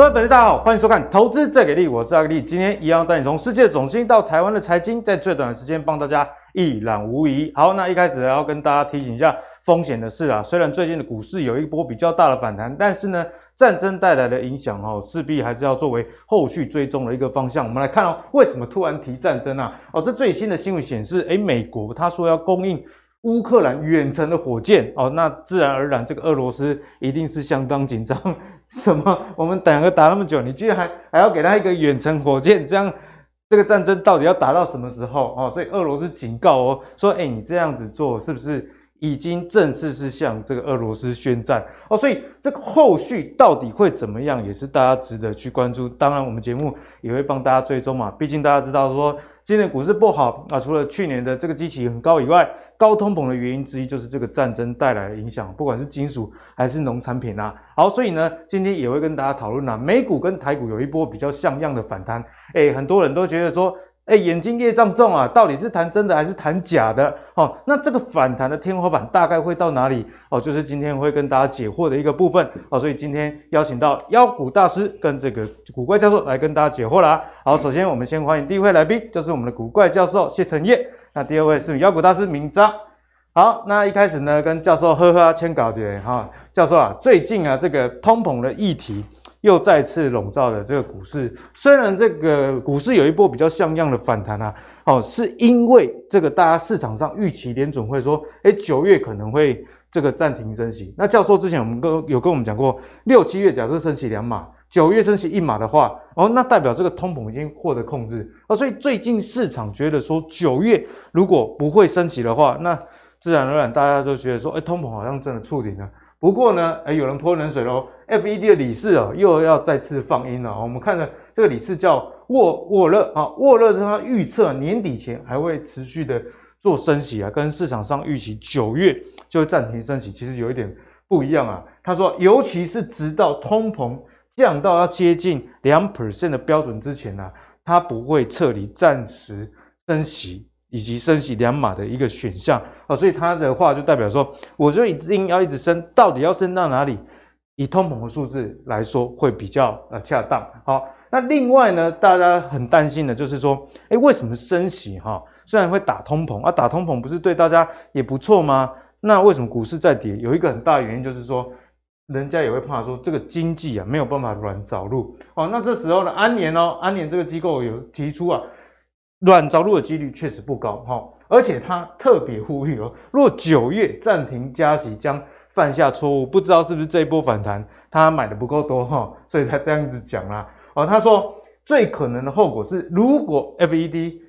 各位粉丝，大家好，欢迎收看《投资最给力》，我是阿力。今天一样带你从世界总经到台湾的财经，在最短的时间帮大家一览无遗。好，那一开始要跟大家提醒一下风险的事啊。虽然最近的股市有一波比较大的反弹，但是呢，战争带来的影响哦，势必还是要作为后续追踪的一个方向。我们来看哦，为什么突然提战争啊？哦，这最新的新闻显示，诶，美国他说要供应乌克兰远程的火箭哦，那自然而然，这个俄罗斯一定是相当紧张。什么？我们等个打那么久，你居然还还要给他一个远程火箭？这样这个战争到底要打到什么时候？哦，所以俄罗斯警告哦，说，哎，你这样子做是不是已经正式是向这个俄罗斯宣战？哦，所以这个后续到底会怎么样，也是大家值得去关注。当然，我们节目也会帮大家追踪嘛，毕竟大家知道说。今年股市不好啊，除了去年的这个基期很高以外，高通膨的原因之一就是这个战争带来的影响，不管是金属还是农产品啊。好，所以呢，今天也会跟大家讨论啊，美股跟台股有一波比较像样的反弹。诶，很多人都觉得说。哎，眼睛业障重啊，到底是谈真的还是谈假的？哦，那这个反弹的天花板大概会到哪里？哦，就是今天会跟大家解惑的一个部分。哦，所以今天邀请到妖股大师跟这个古怪教授来跟大家解惑啦。好，首先我们先欢迎第一位来宾，就是我们的古怪教授谢承业。那第二位是妖股大师明彰。好，那一开始呢，跟教授呵呵签稿子哈。教授啊，最近啊，这个通膨的议题。又再次笼罩了这个股市，虽然这个股市有一波比较像样的反弹啊，哦，是因为这个大家市场上预期联准会说，哎，九月可能会这个暂停升息。那教授之前我们跟有跟我们讲过，六七月假设升息两码，九月升息一码的话，哦，那代表这个通膨已经获得控制啊，所以最近市场觉得说九月如果不会升息的话，那自然而然大家都觉得说，哎，通膨好像真的触顶了。不过呢，诶有人泼冷水喽。FED 的理事哦，又要再次放鹰了。我们看的这个理事叫沃沃勒啊，沃勒他预测年底前还会持续的做升息啊，跟市场上预期九月就会暂停升息，其实有一点不一样啊。他说，尤其是直到通膨降到要接近两 percent 的标准之前呢、啊，他不会撤离暂时升息。以及升息两码的一个选项啊，所以他的话就代表说，我就一定要一直升，到底要升到哪里？以通膨的数字来说，会比较呃恰当。好，那另外呢，大家很担心的就是说，诶，为什么升息哈？虽然会打通膨啊，打通膨不是对大家也不错吗？那为什么股市在跌？有一个很大的原因就是说，人家也会怕说这个经济啊没有办法软着陆哦。那这时候呢，安联哦，安联这个机构有提出啊。软着陆的几率确实不高哈，而且他特别呼吁哦，若九月暂停加息，将犯下错误。不知道是不是这一波反弹他买的不够多哈，所以才这样子讲啦。哦，他说最可能的后果是，如果 FED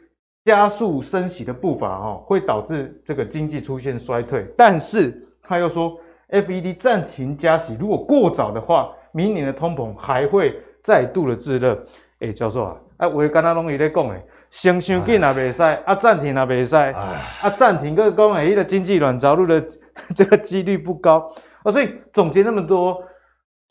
加速升息的步伐哦，会导致这个经济出现衰退。但是他又说，FED 暂停加息，如果过早的话，明年的通膨还会再度的炙热。哎，教授啊，哎，我也刚刚拢在讲诶。升伤紧也袂使，啊暂停也袂使，啊暂停个讲诶，伊个经济软着陆的 这个几率不高。啊，所以总结那么多，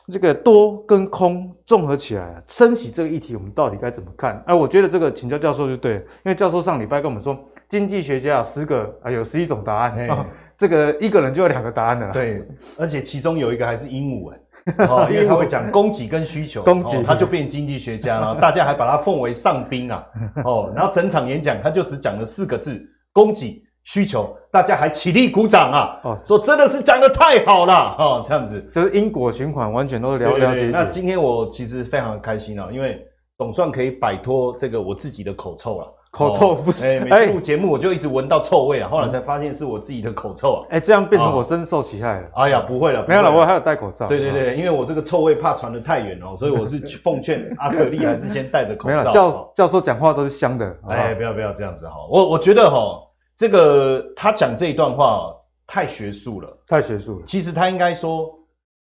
这个多跟空综合起来，升息这个议题，我们到底该怎么看？哎，我觉得这个请教教授就对了，因为教授上礼拜跟我们说，经济学家十个啊有十一种答案，啊，这个一个人就有两个答案了，对，而且其中有一个还是鹦鹉 哦，因为他会讲供给跟需求，供给、哦、他就变经济学家了，大家还把他奉为上宾啊。哦，然后整场演讲他就只讲了四个字：供给需求，大家还起立鼓掌啊。哦，说真的是讲得太好了哦，这样子就是因果循环，完全都是了了解。那今天我其实非常的开心啊，因为总算可以摆脱这个我自己的口臭了。口臭不是，哎、欸，每次录节目我就一直闻到臭味啊，后来才发现是我自己的口臭啊，哎、欸，这样变成我深受其害了。哎呀，不会了，没有了，我还有戴口罩。对对对，因为我这个臭味怕传得太远哦，所以我是 奉劝阿克力还是先戴着口罩。没有，教教授讲话都是香的。哎，不要不要这样子哈，我我觉得哈，这个他讲这一段话太学术了，太学术了。其实他应该说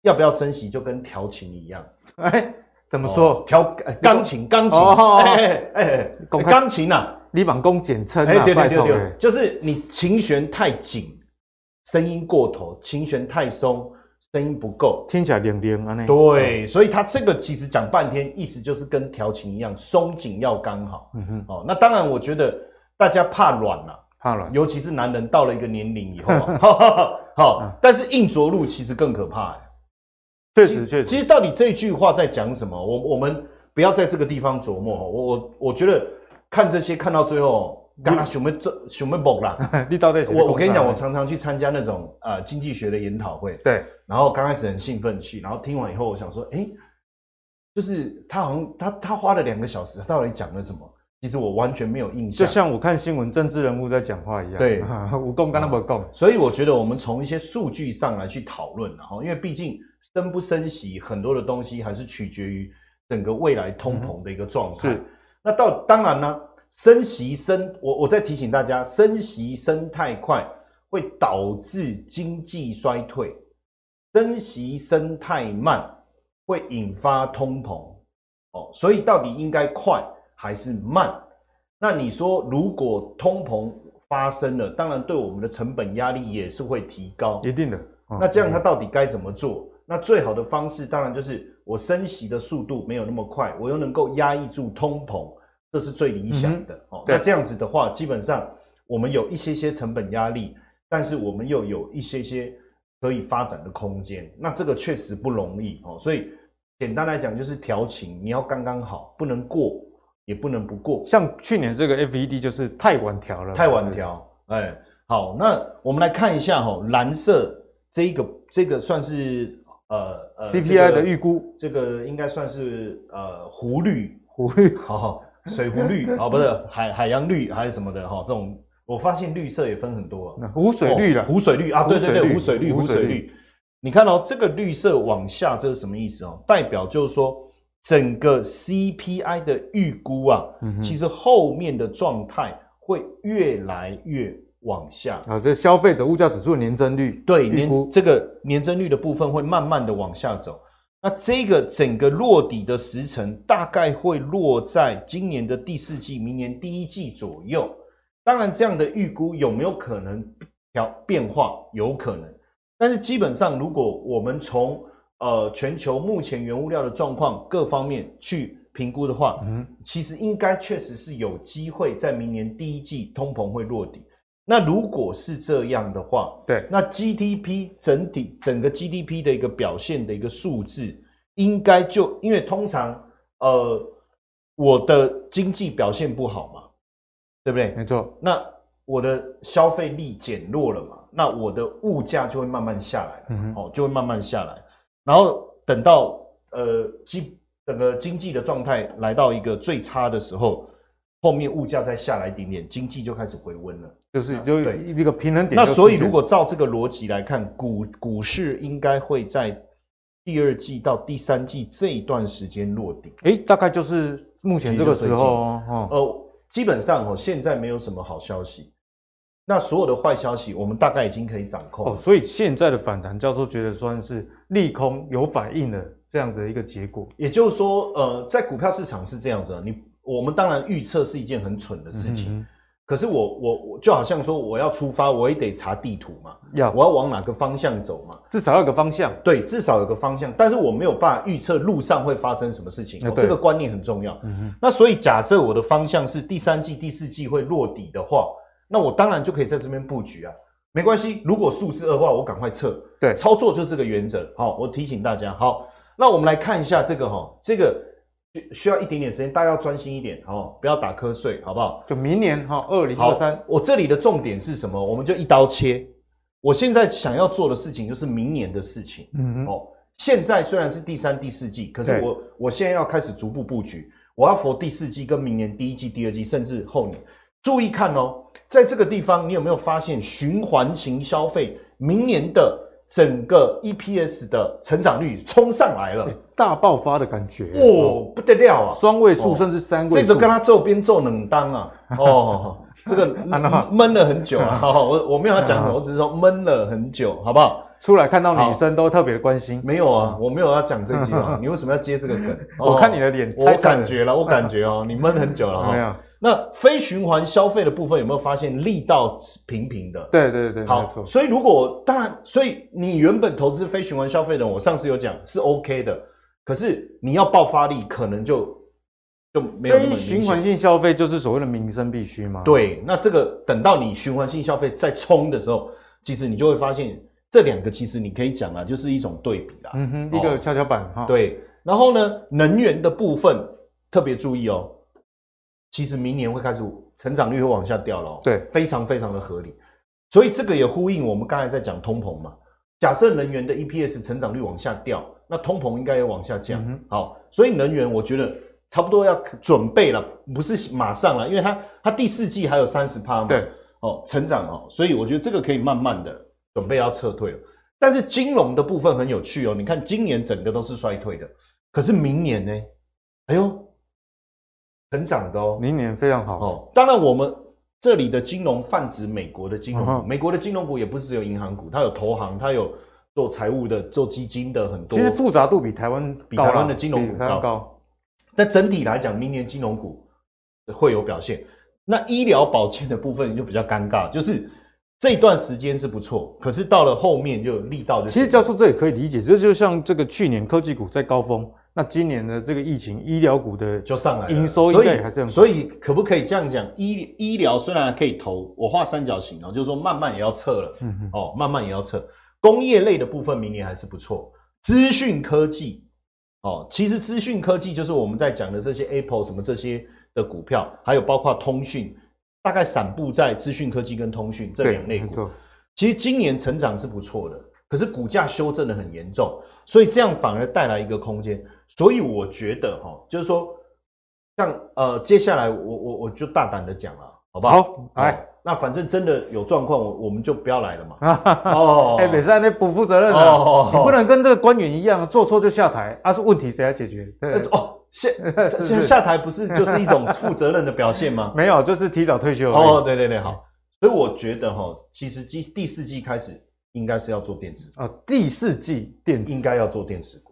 要不要升息就跟调情一样。哎，怎么说？调钢琴，钢琴，哎哎，钢琴呐。你往公简称啊，欸、对对对对，欸、就是你琴弦太紧，声音过头；琴弦太松，声音不够，听起来凉凉啊。那对，所以他这个其实讲半天，意思就是跟调琴一样，松紧要刚好。嗯哼，哦，那当然，我觉得大家怕软了、啊，怕软，尤其是男人到了一个年龄以后，好，但是硬着陆其实更可怕、欸，确实确实。其实到底这句话在讲什么？我我们不要在这个地方琢磨。我我我觉得看这些看到最后，刚刚熊妹这熊妹崩啦。你到底我我跟你讲，我常常去参加那种呃经济学的研讨会。对。然后刚开始很兴奋去，然后听完以后，我想说，哎，就是他好像他他花了两个小时，他到底讲了什么？其实我完全没有印象，就像我看新闻，政治人物在讲话一样。对，无共跟他们共。所以我觉得我们从一些数据上来去讨论，然后因为毕竟升不升息，很多的东西还是取决于整个未来通膨的一个状态。是，那到当然呢，升息升，我我再提醒大家，升息升太快会导致经济衰退，升息升太慢会引发通膨。哦，所以到底应该快？还是慢，那你说如果通膨发生了，当然对我们的成本压力也是会提高，一定的。哦、那这样它到底该怎么做？嗯、那最好的方式当然就是我升息的速度没有那么快，我又能够压抑住通膨，这是最理想的。嗯、哦，那这样子的话，基本上我们有一些些成本压力，但是我们又有一些些可以发展的空间。那这个确实不容易哦，所以简单来讲就是调情，你要刚刚好，不能过。也不能不过，像去年这个 FED 就是太晚调了，太晚调。哎，好，那我们来看一下哈，蓝色这一个这个算是呃呃 CPI 的预估，这个应该算是呃湖绿湖绿，好水湖绿啊，不是海海洋绿还是什么的哈，这种我发现绿色也分很多，湖水绿了，湖水绿啊，对对对，湖水绿湖水绿，你看到这个绿色往下，这是什么意思哦？代表就是说。整个 CPI 的预估啊，嗯、其实后面的状态会越来越往下啊。这消费者物价指数的年增率，对年这个年增率的部分会慢慢的往下走。那这个整个落底的时程大概会落在今年的第四季、明年第一季左右。当然，这样的预估有没有可能调变化？有可能。但是基本上，如果我们从呃，全球目前原物料的状况各方面去评估的话，嗯，其实应该确实是有机会在明年第一季通膨会落底。那如果是这样的话，对，那 GDP 整体整个 GDP 的一个表现的一个数字，应该就因为通常呃我的经济表现不好嘛，对不对？没错。那我的消费力减弱了嘛，那我的物价就会慢慢下来，嗯，哦，就会慢慢下来。然后等到呃经整个经济的状态来到一个最差的时候，后面物价再下来一点点，经济就开始回温了，就是就一个平衡点。那所以如果照这个逻辑来看，股股市应该会在第二季到第三季这一段时间落底。哎，大概就是目前这个时候哦。呃，基本上哦，现在没有什么好消息。那所有的坏消息，我们大概已经可以掌控哦。所以现在的反弹，教授觉得算是利空有反应的这样子的一个结果。也就是说，呃，在股票市场是这样子，你我们当然预测是一件很蠢的事情。嗯、可是我我我就好像说，我要出发，我也得查地图嘛，要我要往哪个方向走嘛，至少要有个方向。对，至少有个方向。但是我没有办法预测路上会发生什么事情，哦、这个观念很重要。那所以假设我的方向是第三季、第四季会落底的话。那我当然就可以在这边布局啊，没关系。如果数字恶化，我赶快撤。对，操作就是这个原则。好，我提醒大家。好，那我们来看一下这个哈，这个需要一点点时间，大家要专心一点，哦，不要打瞌睡，好不好？就明年哈，二零二三。我这里的重点是什么？我们就一刀切。我现在想要做的事情就是明年的事情。嗯嗯。哦，现在虽然是第三、第四季，可是我对我现在要开始逐步布局，我要 for 第四季跟明年第一季、第二季，甚至后年。注意看哦，在这个地方，你有没有发现循环型消费明年的整个 EPS 的成长率冲上来了，大爆发的感觉。哦，不得了啊，双位数甚至三位数，这个跟他做边做冷当啊，哦，这个闷了很久啊，我我没有要讲什么，我只是说闷了很久，好不好？出来看到女生都特别的关心，没有啊，我没有要讲这句话，你为什么要接这个梗？我看你的脸，我感觉了，我感觉哦，你闷很久了哈。那非循环消费的部分有没有发现力道平平的？对对对，好。所以如果当然，所以你原本投资非循环消费的，我上次有讲是 OK 的。可是你要爆发力，可能就就没有那么循环性消费就是所谓的民生必须吗。对，那这个等到你循环性消费再冲的时候，其实你就会发现这两个其实你可以讲啊，就是一种对比啦。嗯哼，一个跷跷板哈。对，然后呢，能源的部分特别注意哦，其实明年会开始成长率会往下掉了。对，非常非常的合理。所以这个也呼应我们刚才在讲通膨嘛。假设能源的 EPS 成长率往下掉，那通膨应该也往下降。嗯、好，所以能源我觉得差不多要准备了，不是马上了，因为它它第四季还有三十趴嘛。对，哦，成长哦，所以我觉得这个可以慢慢的准备要撤退了。但是金融的部分很有趣哦，你看今年整个都是衰退的，可是明年呢？哎呦，成长的哦，明年非常好哦。当然我们。这里的金融泛指美国的金融股，嗯，美国的金融股也不是只有银行股，它有投行，它有做财务的、做基金的很多。其实复杂度比台湾比台湾的金融股高。高。但整体来讲，明年金融股会有表现。那医疗保健的部分就比较尴尬，就是这段时间是不错，可是到了后面就力道就。其实教授这也可以理解，这就像这个去年科技股在高峰。那今年的这个疫情，医疗股的就上来了，营收应该还是很所以，所以可不可以这样讲？医医疗虽然可以投，我画三角形哦，就是说慢慢也要撤了，哦，慢慢也要撤。工业类的部分明年还是不错。资讯科技，哦，其实资讯科技就是我们在讲的这些 Apple 什么这些的股票，还有包括通讯，大概散布在资讯科技跟通讯这两类股。其实今年成长是不错的，可是股价修正的很严重，所以这样反而带来一个空间。所以我觉得哈，就是说，像呃，接下来我我我就大胆的讲了，好不好？好，来，那反正真的有状况，我我们就不要来了嘛。哦，哎，美山，那不负责任啊！你不能跟这个官员一样，做错就下台，啊，是问题谁来解决？哦，下 下下台不是就是一种负责任的表现吗？没有，就是提早退休。哦，对对对，好。所以我觉得哈，其实第第四季开始应该是要做电子。哦，第四季电子应该要做电子。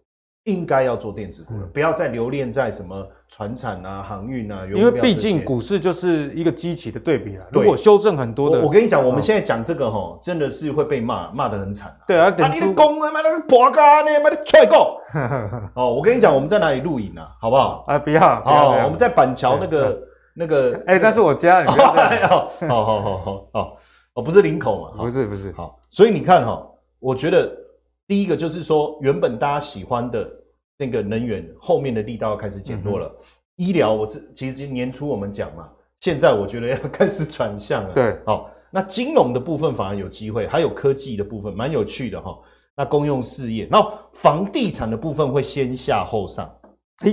应该要做电子股了，不要再留恋在什么船产啊、航运啊。因为毕竟股市就是一个机器的对比啊。如果修正很多的，我跟你讲，我们现在讲这个哈，真的是会被骂，骂得很惨。对啊，啊，你的公啊，妈的破咖呢，妈的踹够。哦，我跟你讲，我们在哪里录影啊？好不好？啊，不要。哦，我们在板桥那个那个。哎，但是我家。好好好好好，哦，不是林口嘛？不是不是。好，所以你看哈，我觉得第一个就是说，原本大家喜欢的。那个能源后面的力道要开始减弱了，嗯、医疗我这其实今年初我们讲嘛，现在我觉得要 开始转向了。对，好，那金融的部分反而有机会，还有科技的部分蛮有趣的哈。那公用事业，然后房地产的部分会先下后上。哎，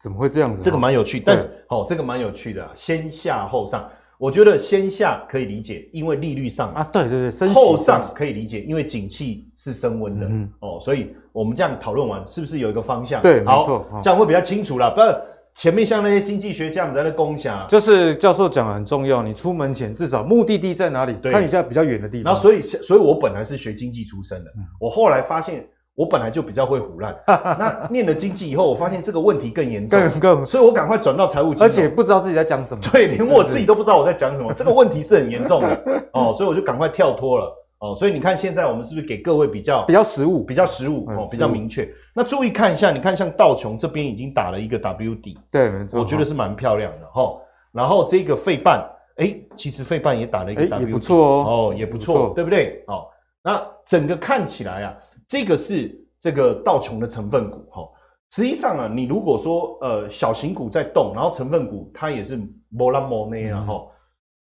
怎么会这样子？这个蛮有趣，但是哦，这个蛮有趣的，先下后上。我觉得先下可以理解，因为利率上啊，对对对，后上可以理解，因为景气是升温的，嗯哦，所以我们这样讨论完，是不是有一个方向？对，好没错，这样会比较清楚了。不然前面像那些经济学家们在那共享，就是教授讲的很重要，你出门前至少目的地在哪里，看一下比较远的地方。然后所以，所以我本来是学经济出身的，嗯、我后来发现。我本来就比较会唬烂，那念了经济以后，我发现这个问题更严重，更更，所以我赶快转到财务而且不知道自己在讲什么，对，连我自己都不知道我在讲什么，这个问题是很严重的。哦，所以我就赶快跳脱了。哦，所以你看现在我们是不是给各位比较比较实务，比较实务哦，比较明确？那注意看一下，你看像道琼这边已经打了一个 W 底，对，没错，我觉得是蛮漂亮的哈。然后这个费半，哎，其实费半也打了一个 W 底，也不错哦，哦，也不错，对不对？哦，那整个看起来啊，这个是。这个道琼的成分股，哈，实际上啊，你如果说呃小型股在动，然后成分股它也是摩拉摩内啊，哈，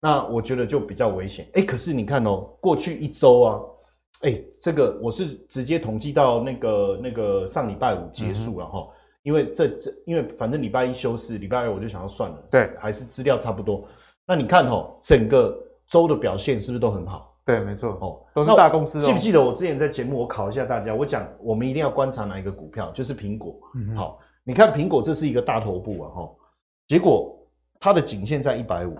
那我觉得就比较危险。哎，可是你看哦，过去一周啊，哎，这个我是直接统计到那个那个上礼拜五结束了哈，嗯、因为这这因为反正礼拜一休市，礼拜二我就想要算了，对，还是资料差不多。那你看哦，整个周的表现是不是都很好？对，没错哦，都是大公司哦。记不记得我之前在节目我考一下大家，我讲我们一定要观察哪一个股票，就是苹果。嗯，好，你看苹果这是一个大头部啊，哈，结果它的颈线在一百五。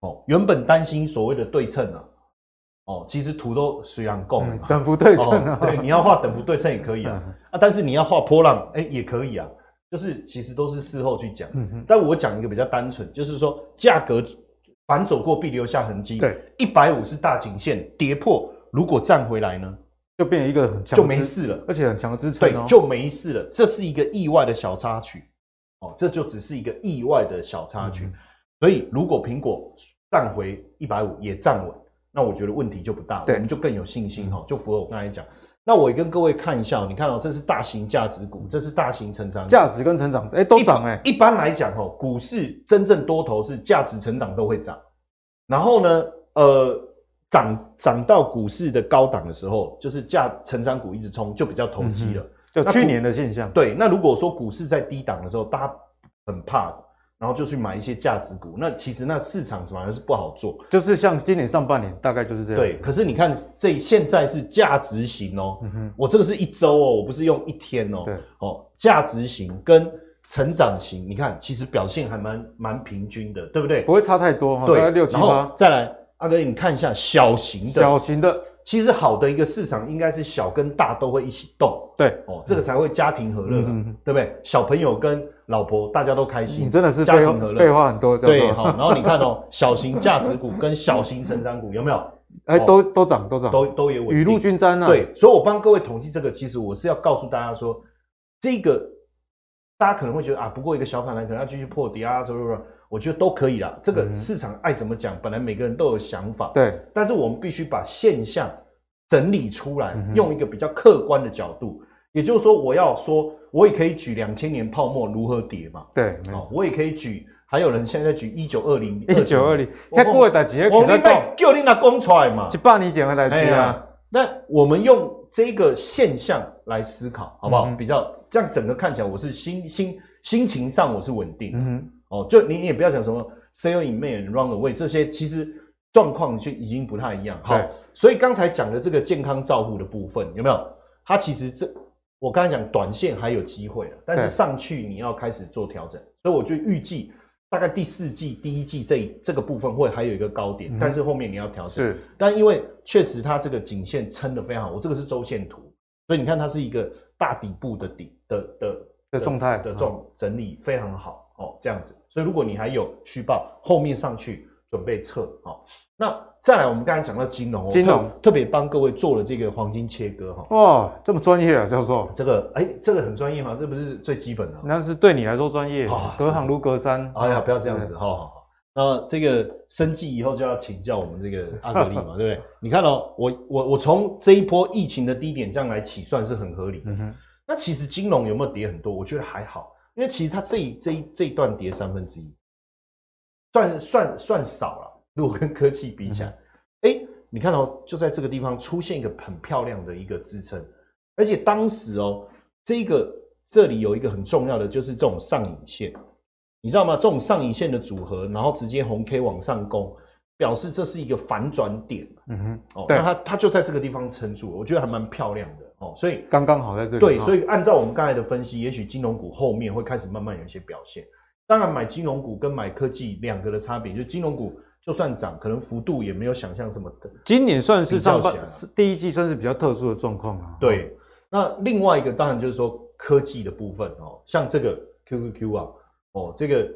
哦，原本担心所谓的对称啊，哦，其实图都虽然够了，等幅对称啊，对，你要画等幅对称也可以啊，啊，但是你要画波浪，哎，也可以啊，就是其实都是事后去讲。嗯哼，但我讲一个比较单纯，就是说价格。反走过必留下痕迹。对，一百五是大颈线，跌破如果站回来呢，就变成一个很强，就没事了，而且很强的支撑。对，就没事了。这是一个意外的小插曲，哦，这就只是一个意外的小插曲。所以如果苹果站回一百五也站稳，那我觉得问题就不大，对我们就更有信心哈，就符合我刚才讲。那我也跟各位看一下，你看哦，这是大型价值股，这是大型成长股，价值跟成长，哎，都涨哎。一般来讲哦，股市真正多头是价值成长都会涨，然后呢，呃，涨涨到股市的高档的时候，就是价成长股一直冲，就比较投机了，就去年的现象。对，那如果说股市在低档的时候，大家很怕。然后就去买一些价值股，那其实那市场反而是不好做，就是像今年上半年大概就是这样。对，可是你看这现在是价值型哦，我这个是一周哦，我不是用一天哦，对，哦，价值型跟成长型，你看其实表现还蛮蛮平均的，对不对？不会差太多哈，对，大概六七八。再来，阿哥你看一下小型的，小型的。其实好的一个市场应该是小跟大都会一起动，对哦，这个才会家庭和乐，嗯、对不对？小朋友跟老婆大家都开心，你真的是家庭和乐，废话很多，对，好。然后你看哦，小型价值股跟小型成长股有没有？哎，都都涨，都涨，都都有稳定，雨露均沾啊。对，所以我帮各位统计这个，其实我是要告诉大家说，这个大家可能会觉得啊，不过一个小反弹可能要继续破底啊，什么什么。我觉得都可以啦，这个市场爱怎么讲，本来每个人都有想法，对。但是我们必须把现象。整理出来，用一个比较客观的角度，也就是说，我要说，我也可以举两千年泡沫如何跌嘛？对，哦，我也可以举，还有人现在举一九二零，一九二零，他过了几个？我们被叫你那讲出来嘛？一百年前的代志啊。那我们用这个现象来思考，好不好？比较这样，整个看起来，我是心心心情上我是稳定。嗯哦，就你也不要讲什么 sell in May and run away 这些，其实。状况就已经不太一样，好，所以刚才讲的这个健康照护的部分有没有？它其实这我刚才讲短线还有机会，但是上去你要开始做调整，所以我就预计大概第四季第一季这这个部分会还有一个高点，嗯、但是后面你要调整。是，但因为确实它这个颈线撑得非常好，我这个是周线图，所以你看它是一个大底部的底的的的状态的状整理非常好哦，这样子。所以如果你还有续报，后面上去。准备撤好，那再来，我们刚才讲到金融，金融特别帮各位做了这个黄金切割哈。哇，这么专业啊，教授，这个哎，这个很专业吗？这不是最基本的？那是对你来说专业，隔行如隔山。哎呀，不要这样子，好好好。那这个生计以后就要请教我们这个阿格力嘛，对不对？你看哦，我我我从这一波疫情的低点这样来起算是很合理的。那其实金融有没有跌很多？我觉得还好，因为其实它这一这一这一段跌三分之一。算算算少了，如果跟科技比起来，哎、嗯欸，你看哦，就在这个地方出现一个很漂亮的一个支撑，而且当时哦，这个这里有一个很重要的就是这种上影线，你知道吗？这种上影线的组合，然后直接红 K 往上攻，表示这是一个反转点。嗯哼，哦，那它它就在这个地方撑住了，我觉得还蛮漂亮的哦。所以刚刚好在这里。对，所以按照我们刚才的分析，也许金融股后面会开始慢慢有一些表现。当然，买金融股跟买科技两个的差别，就是金融股就算涨，可能幅度也没有想象这么的。今年算是上半第一季算是比较特殊的状况啊。对，那另外一个当然就是说科技的部分哦，像这个 QQQ 啊，哦，这个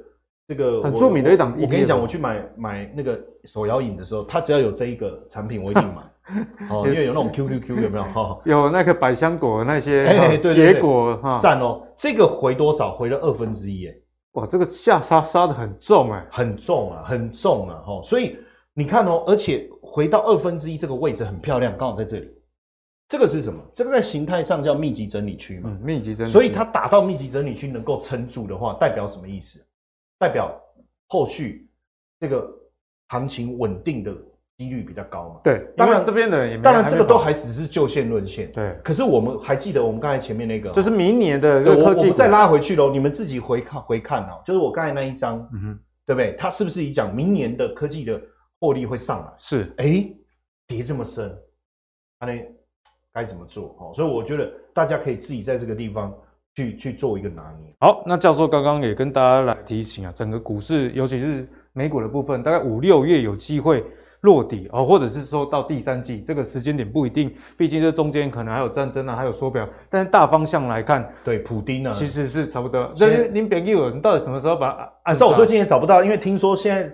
这个很著名的一档。我跟你讲，我去买买那个手摇饮的时候，它只要有这一个产品，我一定买。哦，因为有那种 QQQ 有没有？哈，有那个百香果那些，野果哈，赞哦。这个回多少？回了二分之一，哎。哇，这个下杀杀的很重哎，很重啊，很重啊，哈！所以你看哦，而且回到二分之一这个位置很漂亮，刚好在这里。这个是什么？这个在形态上叫密集整理区嘛，嗯，密集整理。所以它打到密集整理区能够撑住的话，代表什么意思？代表后续这个行情稳定的。几率比较高嘛？对，当然这边的人也没，当然这个都还只是就线论线。对，可是我们还记得我们刚才前面那个，就是明年的这个科技，我们再拉回去喽。你们自己回看回看哦，就是我刚才那一张，嗯哼，对不对？它是不是已讲明年的科技的获利会上来？是，哎，跌这么深，那该怎么做？哦，所以我觉得大家可以自己在这个地方去去做一个拿捏。好，那教授刚刚也跟大家来提醒啊，整个股市，尤其是美股的部分，大概五六月有机会。落底哦，或者是说到第三季这个时间点不一定，毕竟这中间可能还有战争啊，还有缩表，但是大方向来看，对普丁呢，其实是差不多。那您别给我，你到底什么时候把它按？可是我最近也找不到，因为听说现在。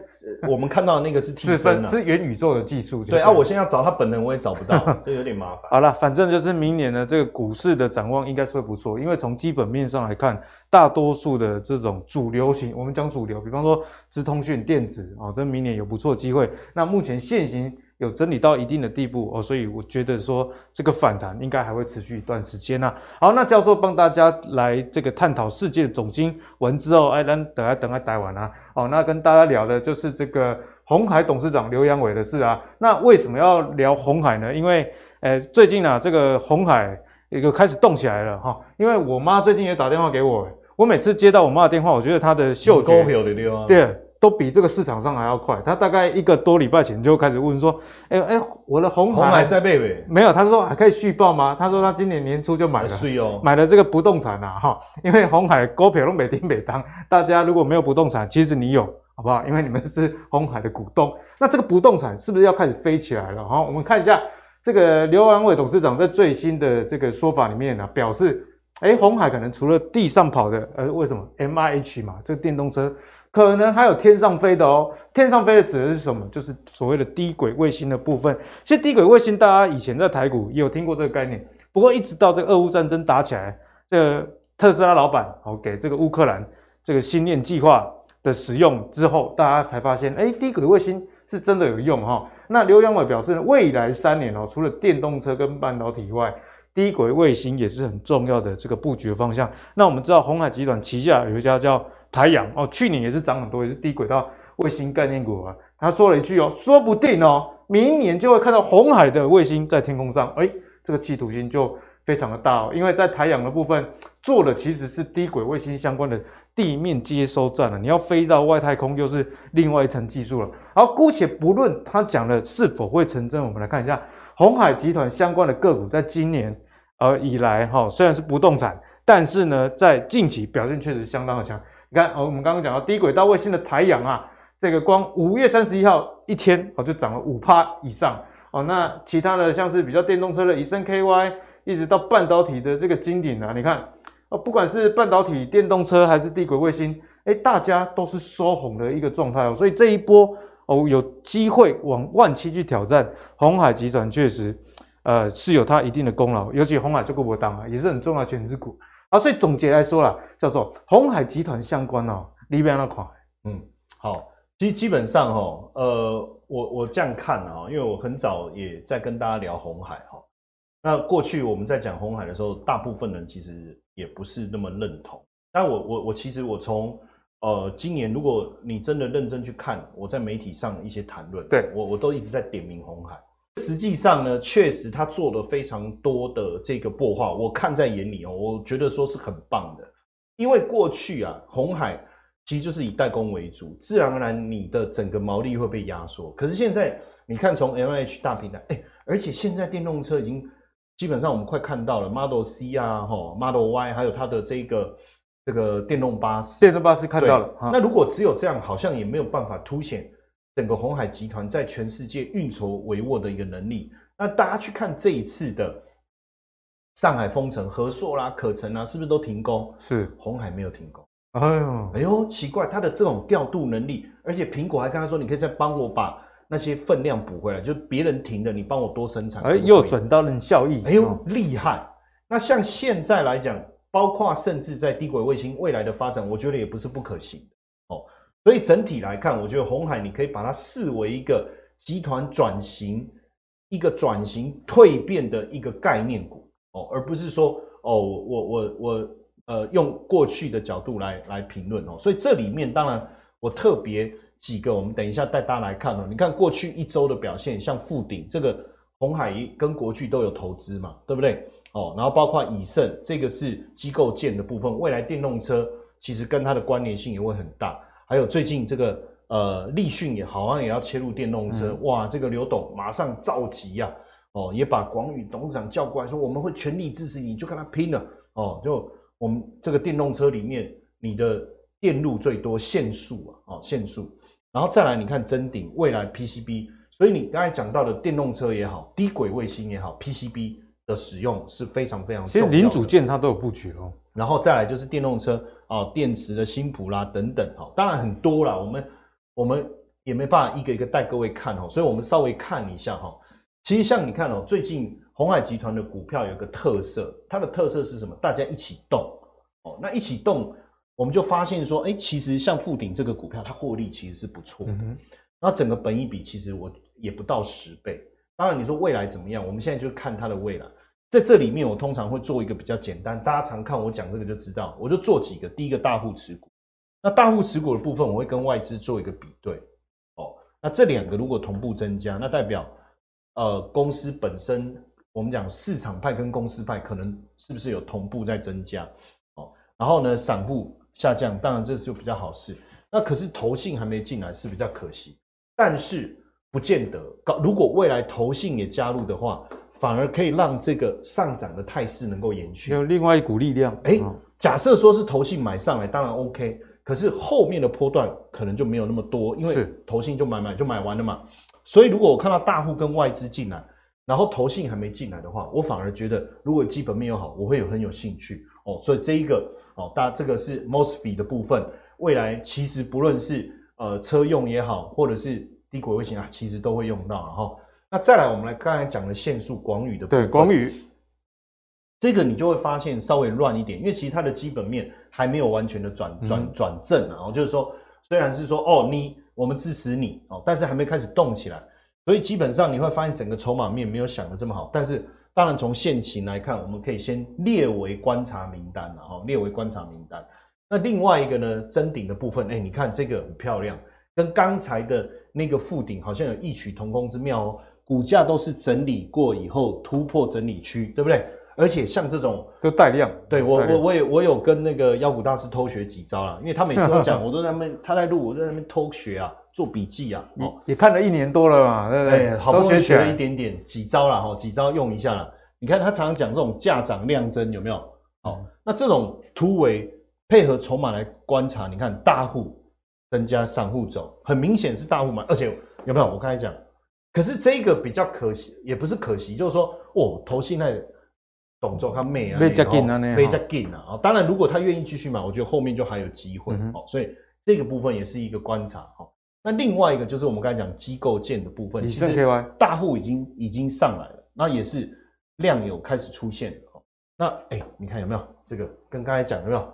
我们看到的那个是替身，是元宇宙的技术。对啊，我现在要找他本人，我也找不到，这有点麻烦。好了，反正就是明年呢这个股市的展望应该是会不错，因为从基本面上来看，大多数的这种主流型，我们讲主流，比方说资通讯、电子啊，这明年有不错机会。那目前现行有整理到一定的地步哦，所以我觉得说这个反弹应该还会持续一段时间呐。好，那教授帮大家来这个探讨世界的总经文之后，哎，等下等下待完啊，哦，那跟大家聊的就是这个鸿海董事长刘阳伟的事啊。那为什么要聊鸿海呢？因为呃，最近啊，这个鸿海一个开始动起来了哈。因为我妈最近也打电话给我，我每次接到我妈的电话，我觉得她的嗅觉对。都比这个市场上还要快。他大概一个多礼拜前就开始问说：“哎、欸、哎、欸，我的红海，鸿海在贝贝没有？”他说还可以续报吗？他说他今年年初就买了，哦、买了这个不动产啊哈。因为红海股票都每天每当，大家如果没有不动产，其实你有，好不好？因为你们是红海的股东。那这个不动产是不是要开始飞起来了？哈，我们看一下这个刘安伟董事长在最新的这个说法里面呢、啊，表示：哎、欸，鸿海可能除了地上跑的，呃，为什么 M I H 嘛，这个电动车。可能还有天上飞的哦，天上飞的指的是什么？就是所谓的低轨卫星的部分。其实低轨卫星大家以前在台股也有听过这个概念，不过一直到这个俄乌战争打起来，这个特斯拉老板哦给这个乌克兰这个星链计划的使用之后，大家才发现，哎，低轨卫星是真的有用哈。那刘扬伟表示呢，未来三年哦，除了电动车跟半导体以外，低轨卫星也是很重要的这个布局方向。那我们知道鸿海集团旗下有一家叫台阳哦，去年也是涨很多，也是低轨道卫星概念股啊。他说了一句哦，说不定哦，明年就会看到红海的卫星在天空上。哎，这个企图心就非常的大哦，因为在台阳的部分做的其实是低轨卫星相关的地面接收站了，你要飞到外太空又是另外一层技术了。好，姑且不论他讲的是否会成真，我们来看一下鸿海集团相关的个股，在今年呃以来哈，虽然是不动产，但是呢，在近期表现确实相当的强。你看，哦，我们刚刚讲到低轨道卫星的台阳啊，这个光五月三十一号一天哦，就涨了五趴以上哦。那其他的像是比较电动车的以盛 KY，一直到半导体的这个金鼎啊，你看哦，不管是半导体、电动车还是低轨卫星，哎，大家都是收红的一个状态哦。所以这一波哦，有机会往万七去挑战，红海集团确实呃是有它一定的功劳，尤其红海这个波档啊，也是很重要的权值股。啊，所以总结来说啦，叫做鸿海集团相关哦，里边那款，嗯，好，其实基本上哦，呃，我我这样看啊，因为我很早也在跟大家聊鸿海哈，那过去我们在讲鸿海的时候，大部分人其实也不是那么认同，但我我我其实我从呃今年，如果你真的认真去看我在媒体上的一些谈论，对。我我都一直在点名鸿海。实际上呢，确实他做了非常多的这个擘画，我看在眼里哦，我觉得说是很棒的。因为过去啊，红海其实就是以代工为主，自然而然你的整个毛利会被压缩。可是现在你看，从 MH 大平台，哎，而且现在电动车已经基本上我们快看到了 Model C 啊，哈，Model Y，还有它的这个这个电动巴士，电动巴士看到了。那如果只有这样，好像也没有办法凸显。整个鸿海集团在全世界运筹帷幄的一个能力，那大家去看这一次的上海封城，和硕啦、可成啊，是不是都停工？是，红海没有停工。哎呦，哎呦，奇怪，他的这种调度能力，而且苹果还跟他说，你可以再帮我把那些分量补回来，就别人停的，你帮我多生产。哎，又转到了效益。哎呦，厉害！那像现在来讲，包括甚至在低轨卫星未来的发展，我觉得也不是不可行。所以整体来看，我觉得鸿海你可以把它视为一个集团转型、一个转型蜕变的一个概念股哦，而不是说哦，我我我呃用过去的角度来来评论哦。所以这里面当然我特别几个，我们等一下带大家来看哦。你看过去一周的表现，像富鼎这个红海跟国巨都有投资嘛，对不对？哦，然后包括以盛这个是机构建的部分，未来电动车其实跟它的关联性也会很大。还有最近这个呃立讯也好像也要切入电动车，嗯、哇，这个刘董马上召集呀、啊，哦，也把广宇董事长叫过来说，我们会全力支持你，就跟他拼了，哦，就我们这个电动车里面你的电路最多限速啊，哦限速，然后再来你看真鼎未来 PCB，所以你刚才讲到的电动车也好，低轨卫星也好，PCB 的使用是非常非常重要的，其实零组件它都有布局哦。然后再来就是电动车啊，电池的新谱啦等等，哈，当然很多啦，我们我们也没办法一个一个带各位看哦，所以我们稍微看一下哈。其实像你看哦，最近鸿海集团的股票有个特色，它的特色是什么？大家一起动哦，那一起动，我们就发现说，哎，其实像富鼎这个股票，它获利其实是不错的。那整个本益比其实我也不到十倍。当然你说未来怎么样，我们现在就看它的未来。在这里面，我通常会做一个比较简单，大家常看我讲这个就知道，我就做几个。第一个大户持股，那大户持股的部分，我会跟外资做一个比对。哦，那这两个如果同步增加，那代表呃公司本身，我们讲市场派跟公司派可能是不是有同步在增加？哦，然后呢，散户下降，当然这是就比较好事。那可是投信还没进来，是比较可惜。但是不见得，如果未来投信也加入的话，反而可以让这个上涨的态势能够延续。有另外一股力量。哎、欸，假设说是投信买上来，当然 OK。可是后面的波段可能就没有那么多，因为投信就买买就买完了嘛。所以如果我看到大户跟外资进来，然后投信还没进来的话，我反而觉得如果基本面又好，我会有很有兴趣哦。所以这一个哦，大家这个是 MOSFET 的部分，未来其实不论是呃车用也好，或者是低轨卫星啊，其实都会用到。然后那再来，我们来刚才讲的线束广宇的部分，对广宇。这个你就会发现稍微乱一点，因为其实它的基本面还没有完全的转转转正啊。就是说，虽然是说哦，你我们支持你哦，但是还没开始动起来，所以基本上你会发现整个筹码面没有想的这么好。但是当然从现行来看，我们可以先列为观察名单了哈，列为观察名单。那另外一个呢，增顶的部分，哎，你看这个很漂亮，跟刚才的那个附顶好像有异曲同工之妙哦。股价都是整理过以后突破整理区，对不对？而且像这种就带量，对我我我也我有跟那个妖股大师偷学几招啦，因为他每次都讲，我都在那边他在录，我在那边偷学啊，做笔记啊。哦，也看了一年多了嘛，对不对？好不容易学了一点点几招啦，哈，几招用一下啦。你看他常常讲这种价涨量增有没有？哦，那这种突围配合筹码来观察，你看大户增加，散户走，很明显是大户嘛，而且有没有？我刚才讲，可是这个比较可惜，也不是可惜，就是说，哦，投信那。动作他妹啊，被加紧啊，被加紧啊！当然，如果他愿意继续买，我觉得后面就还有机会哦。所以这个部分也是一个观察哈。那另外一个就是我们刚才讲机构建的部分，其实大户已经已经上来了，那也是量有开始出现。那哎，你看有没有这个跟刚才讲有没有？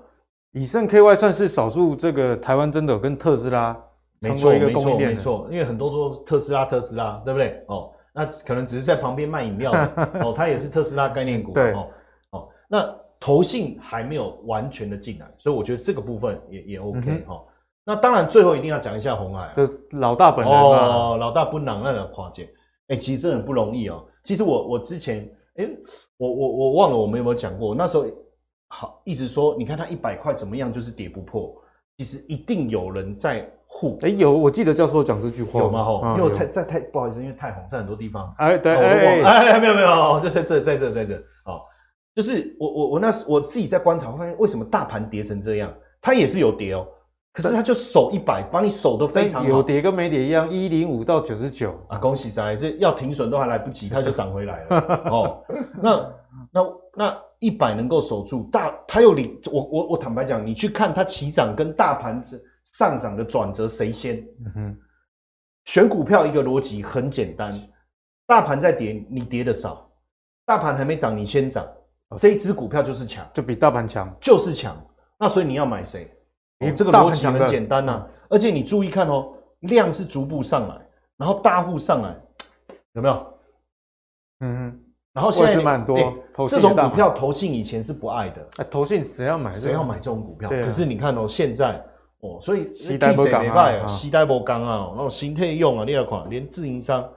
以盛 KY 算是少数这个台湾真的有跟特斯拉成为一个供应链，没错，因为很多都特斯拉特斯拉，对不对？哦。那可能只是在旁边卖饮料的 哦，它也是特斯拉概念股对哦哦。那投信还没有完全的进来，所以我觉得这个部分也也 OK 哈、嗯哦。那当然最后一定要讲一下鸿海、啊，就老大本人哦，老大不能那个跨界，哎、欸，其实真的很不容易哦。其实我我之前哎、欸，我我我忘了我们有没有讲过，那时候好一直说，你看它一百块怎么样，就是跌不破，其实一定有人在。护哎有，我记得教授讲这句话有吗？吼，因为太在太不好意思，因为太红在很多地方。哎对哎哎没有没有，就在这在这在这哦，就是我我我那时我自己在观察，发现为什么大盘跌成这样，它也是有跌哦，可是它就守一百，把你守得非常好。有跌跟没跌一样，一零五到九十九啊，恭喜仔，这要停损都还来不及，它就涨回来了 哦。那那那一百能够守住大，它有领我我我坦白讲，你去看它起涨跟大盘子。上涨的转折谁先？嗯哼，选股票一个逻辑很简单，大盘在跌，你跌的少，大盘还没涨，你先涨，这一只股票就是强，就比大盘强，就是强。那所以你要买谁？你这个逻辑很简单呐、啊，而且你注意看哦，量是逐步上来，然后大户上来，有没有？嗯哼，然后现在蛮多、欸，这种股票投信以前是不爱的，哎、投信谁要买？谁要买这种股票？啊、可是你看哦，现在。哦，所以替谁没卖啊？时代不刚啊，然后心态用啊，你要看连自营商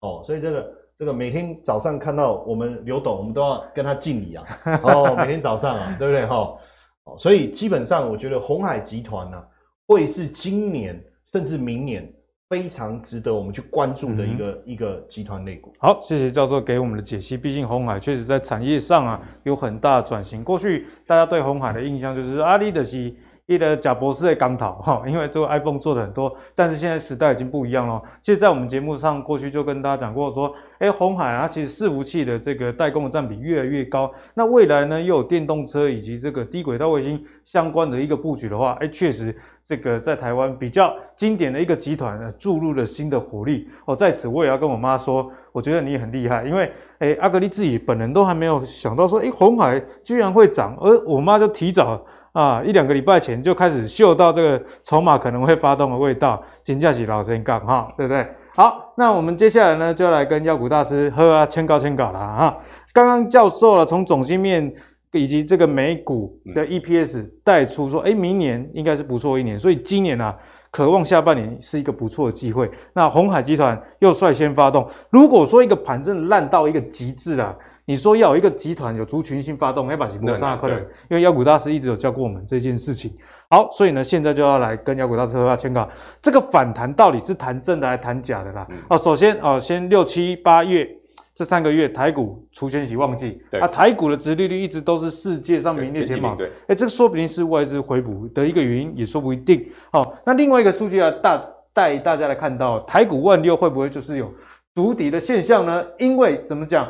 哦，所以这个这个每天早上看到我们刘董，我们都要跟他敬礼啊。哦，每天早上啊，对不对哈？哦，所以基本上我觉得鸿海集团呢、啊，会是今年甚至明年非常值得我们去关注的一个、嗯、一个集团类股。好，谢谢教授给我们的解析。毕竟鸿海确实在产业上啊有很大的转型。过去大家对鸿海的印象就是阿里的是。一的贾博士的钢讨哈，因为这个 iPhone 做的很多，但是现在时代已经不一样了。其实，在我们节目上过去就跟大家讲过，说，哎，红海啊，其实伺服器的这个代工的占比越来越高。那未来呢，又有电动车以及这个低轨道卫星相关的一个布局的话，哎，确实这个在台湾比较经典的一个集团注入了新的活力。哦，在此我也要跟我妈说，我觉得你很厉害，因为哎，阿格力自己本人都还没有想到说，哎，红海居然会涨，而我妈就提早。啊，一两个礼拜前就开始嗅到这个筹码可能会发动的味道，金价起老先杠哈，对不对？好，那我们接下来呢，就来跟妖股大师喝啊，签稿签稿了哈。刚刚教授了从总经面以及这个美股的 EPS 带出说，哎，明年应该是不错一年，所以今年啊，渴望下半年是一个不错的机会。那鸿海集团又率先发动，如果说一个盘真的烂到一个极致了。你说要有一个集团有族群性发动，要把几波上可能，因为妖股大师一直有教过我们这件事情。好，所以呢，现在就要来跟妖股大师喝下签稿。这个反弹到底是弹正的还是弹假的啦？嗯、哦，首先哦，先六七八月这三个月台股除权息旺季，啊，台股的殖利率一直都是世界上名列前茅。对，哎，这个说不定是外资回补的一个原因，也说不一定。好、哦，那另外一个数据啊，大带大家来看到台股万六会不会就是有筑底的现象呢？因为怎么讲？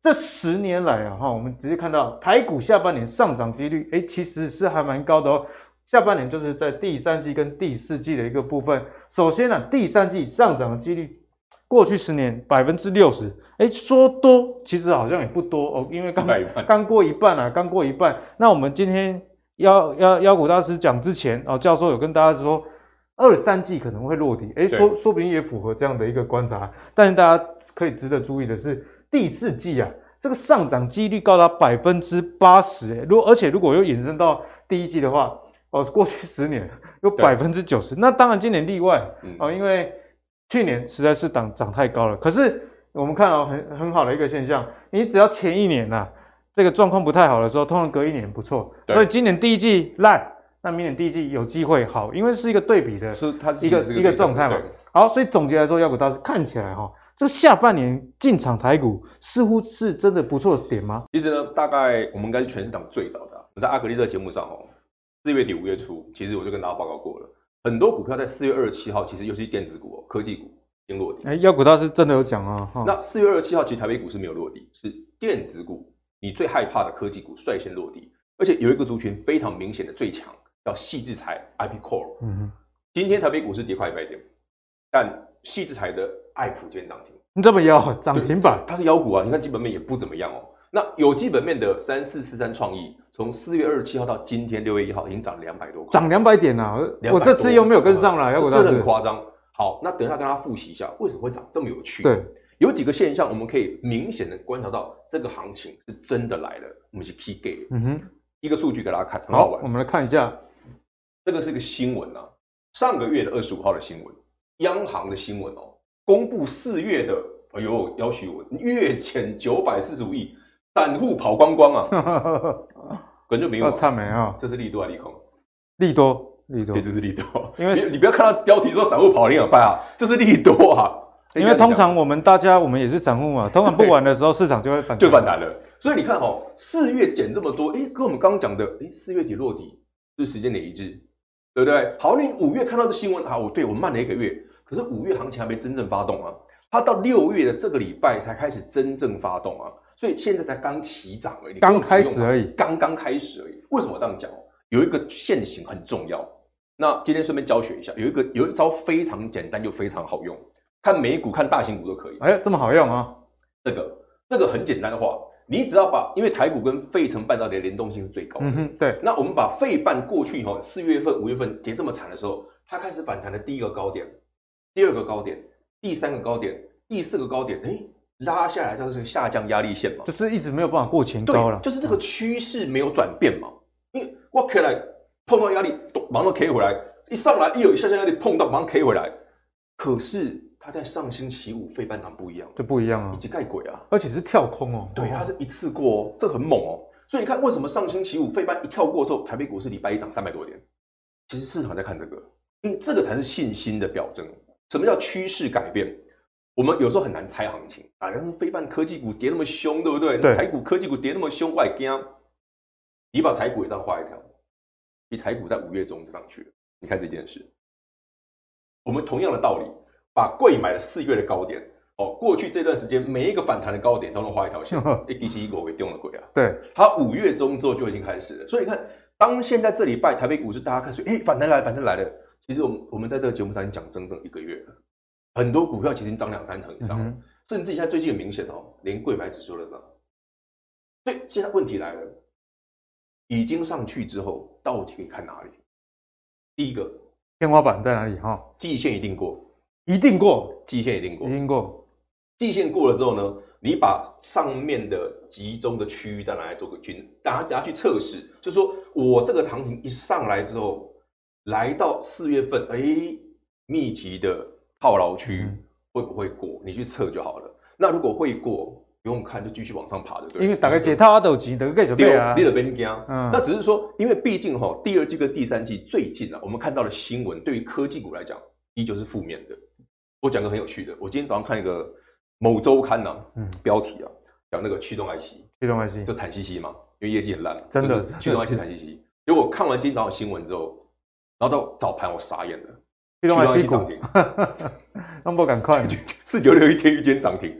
这十年来啊，哈，我们直接看到台股下半年上涨几率，哎，其实是还蛮高的哦。下半年就是在第三季跟第四季的一个部分。首先呢、啊，第三季上涨的几率，过去十年百分之六十，哎，说多其实好像也不多哦，因为刚 刚过一半啊，刚过一半。那我们今天妖妖妖股大师讲之前哦，教授有跟大家说，二三季可能会落底，哎，说说不定也符合这样的一个观察。但是大家可以值得注意的是。第四季啊，这个上涨几率高达百分之八十，诶，如而且如果又延伸到第一季的话，哦，过去十年有百分之九十，那当然今年例外，哦，因为去年实在是涨涨太高了。可是我们看到很很好的一个现象，你只要前一年呐、啊，这个状况不太好的时候，通常隔一年不错，所以今年第一季烂，那明年第一季有机会好，因为是一个对比的，是它是一个一个状态嘛。好，所以总结来说，妖股大师看起来哈。这下半年进场台股似乎是真的不错的点吗？其实呢，大概我们应该是全市场最早的、啊。我在阿格力这个节目上哦，四月底五月初，其实我就跟大家报告过了，很多股票在四月二十七号，其实尤其是电子股哦，科技股已经落地。哎，妖股大师真的有讲啊。那四月二十七号，其实台北股市没有落地，是电子股你最害怕的科技股率先落地，而且有一个族群非常明显的最强，叫细制材 IP Core。嗯哼，今天台北股市跌快一百点，但矽智财的爱普今天涨停，你这么妖涨停板，它是妖股啊！你看基本面也不怎么样哦。那有基本面的三四四三创意，从四月二十七号到今天六月一号，已经涨两百多块，涨两百点啊！我这次又没有跟上了，的很夸张。好，那等一下跟大家复习一下，为什么会涨这么有趣？对，有几个现象我们可以明显的观察到，这个行情是真的来了。我们是 key gate，嗯哼，一个数据给大家看，很好玩。我们来看一下，这个是个新闻啊，上个月的二十五号的新闻。央行的新闻哦，公布四月的，哎呦，要许我月减九百四十五亿，散户跑光光啊，根本就没有差没啊，这是利多还是利空？利多，利多，对，这是利多，因为你，你不要看到标题说散户跑零点八啊，这是利多啊，因为通常我们大家我们也是散户嘛，通常不玩的时候市场就会反就反弹了，所以你看哦，四月减这么多，哎，跟我们刚刚讲的，哎，四月底落底，这时间点一致，对不对？好，你五月看到的新闻啊，我对我慢了一个月。可是五月行情还没真正发动啊，它到六月的这个礼拜才开始真正发动啊，所以现在才刚起涨而已，刚开始而已，刚刚开始而已。为什么我这样讲？有一个线型很重要，那今天顺便教学一下，有一个有一招非常简单又非常好用，看美股看大型股都可以。哎，这么好用啊？这个这个很简单的话，你只要把，因为台股跟费城半导体的联动性是最高的，嗯哼，对。那我们把费半过去以后，四月份、五月份跌这么惨的时候，它开始反弹的第一个高点。第二个高点，第三个高点，第四个高点，哎，拉下来就是下降压力线嘛，就是一直没有办法过前高了，就是这个趋势没有转变嘛。因为我开来碰到压力，马上 K 回来，一上来一有一下降压力碰到，马上 K 回来。可是它在上星期五费半场不一样，这不一样啊，一直盖鬼啊，而且是跳空哦，对，它是一次过哦，这很猛哦。所以你看，为什么上星期五费半一跳过之后，台北股市礼拜一涨三百多点？其实市场在看这个，因为这个才是信心的表征。什么叫趋势改变？我们有时候很难猜行情啊。然后费半科技股跌那么凶，对不对？对。台股科技股跌那么凶，我也惊。你把台股也这样画一条，你台股在五月中就上去了。你看这件事，我们同样的道理，把贵买了四月的高点哦，过去这段时间每一个反弹的高点都能画一条线。A、D、C、E 我给丢了鬼啊！对，它五月中之后就已经开始了。所以你看，当现在这礼拜台北股市大家开始哎反弹来了，反弹来了。其实我们我们在这个节目上已经讲整整一个月了，很多股票其实涨两三成以上，嗯、甚至现在最近很明显哦，连柜买指数都涨。所以现在问题来了，已经上去之后，到底可以看哪里？第一个天花板在哪里？哈，季线一定过，一定过，季线一定过，一定过。季线过了之后呢，你把上面的集中的区域再拿来做个均，大家大家去测试，就是说我这个行情一上来之后，来到四月份，哎，密集的套牢区会不会过？你去测就好了。那如果会过，不用看就继续往上爬的，对。因为大概解套都急，等个继续背啊。你得别惊。嗯。那只是说，因为毕竟哈，第二季跟第三季最近啊，我们看到的新闻对于科技股来讲，依旧是负面的。我讲个很有趣的，我今天早上看一个某周刊呐，嗯，标题啊，讲那个驱动 IC，驱动 IC 就惨兮兮嘛，因为业绩很烂，真的驱动 IC 惨兮兮。结果看完今天早上新闻之后，然后到早盘我傻眼了，驱动 IC 涨停，那么赶快，四九六一天一间涨停。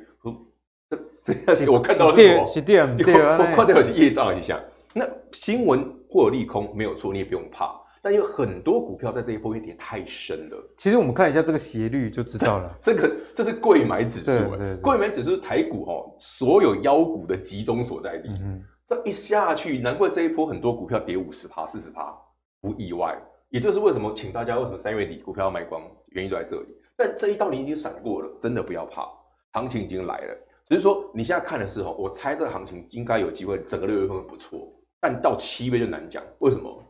这这我看到的是什么？我看到有些业障一下。那新闻或有利空没有错，你也不用怕。但因为很多股票在这一波跌太深了。其实我们看一下这个斜率就知道了。这个这是柜买指数，柜买指数是台股哦，所有妖股的集中所在地。嗯这一下去，难怪这一波很多股票跌五十趴、四十趴，不意外。也就是为什么请大家为什么三月底股票要卖光，原因就在这里。但这一道你已经闪过了，真的不要怕，行情已经来了。只是说你现在看的时候，我猜这个行情应该有机会，整个六月份会不错，但到七月就难讲。为什么？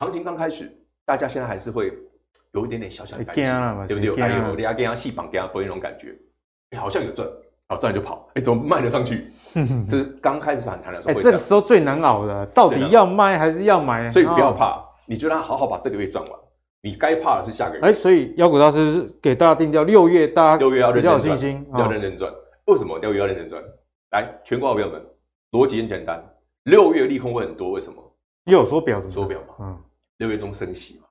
行情刚开始，大家现在还是会有一点点小小的担心，对不对？还有你要跟他戏绑，跟他回那种感觉，哎，好像有赚，好赚就跑，哎，怎么卖得上去？这是刚开始反弹的时候，哎，这个时候最难熬的，到底要卖还是要买？所以不要怕，你就让他好好把这个月赚完。你该怕的是下个月。哎，所以妖股大师是给大家定调，六月大家六月要比较有信心，要认真赚。为什么六月要认真赚？来，全国好朋友们，逻辑很简单。六月利空会很多，为什么？又有缩表，怎么缩表嘛？嗯，六月中升息嘛，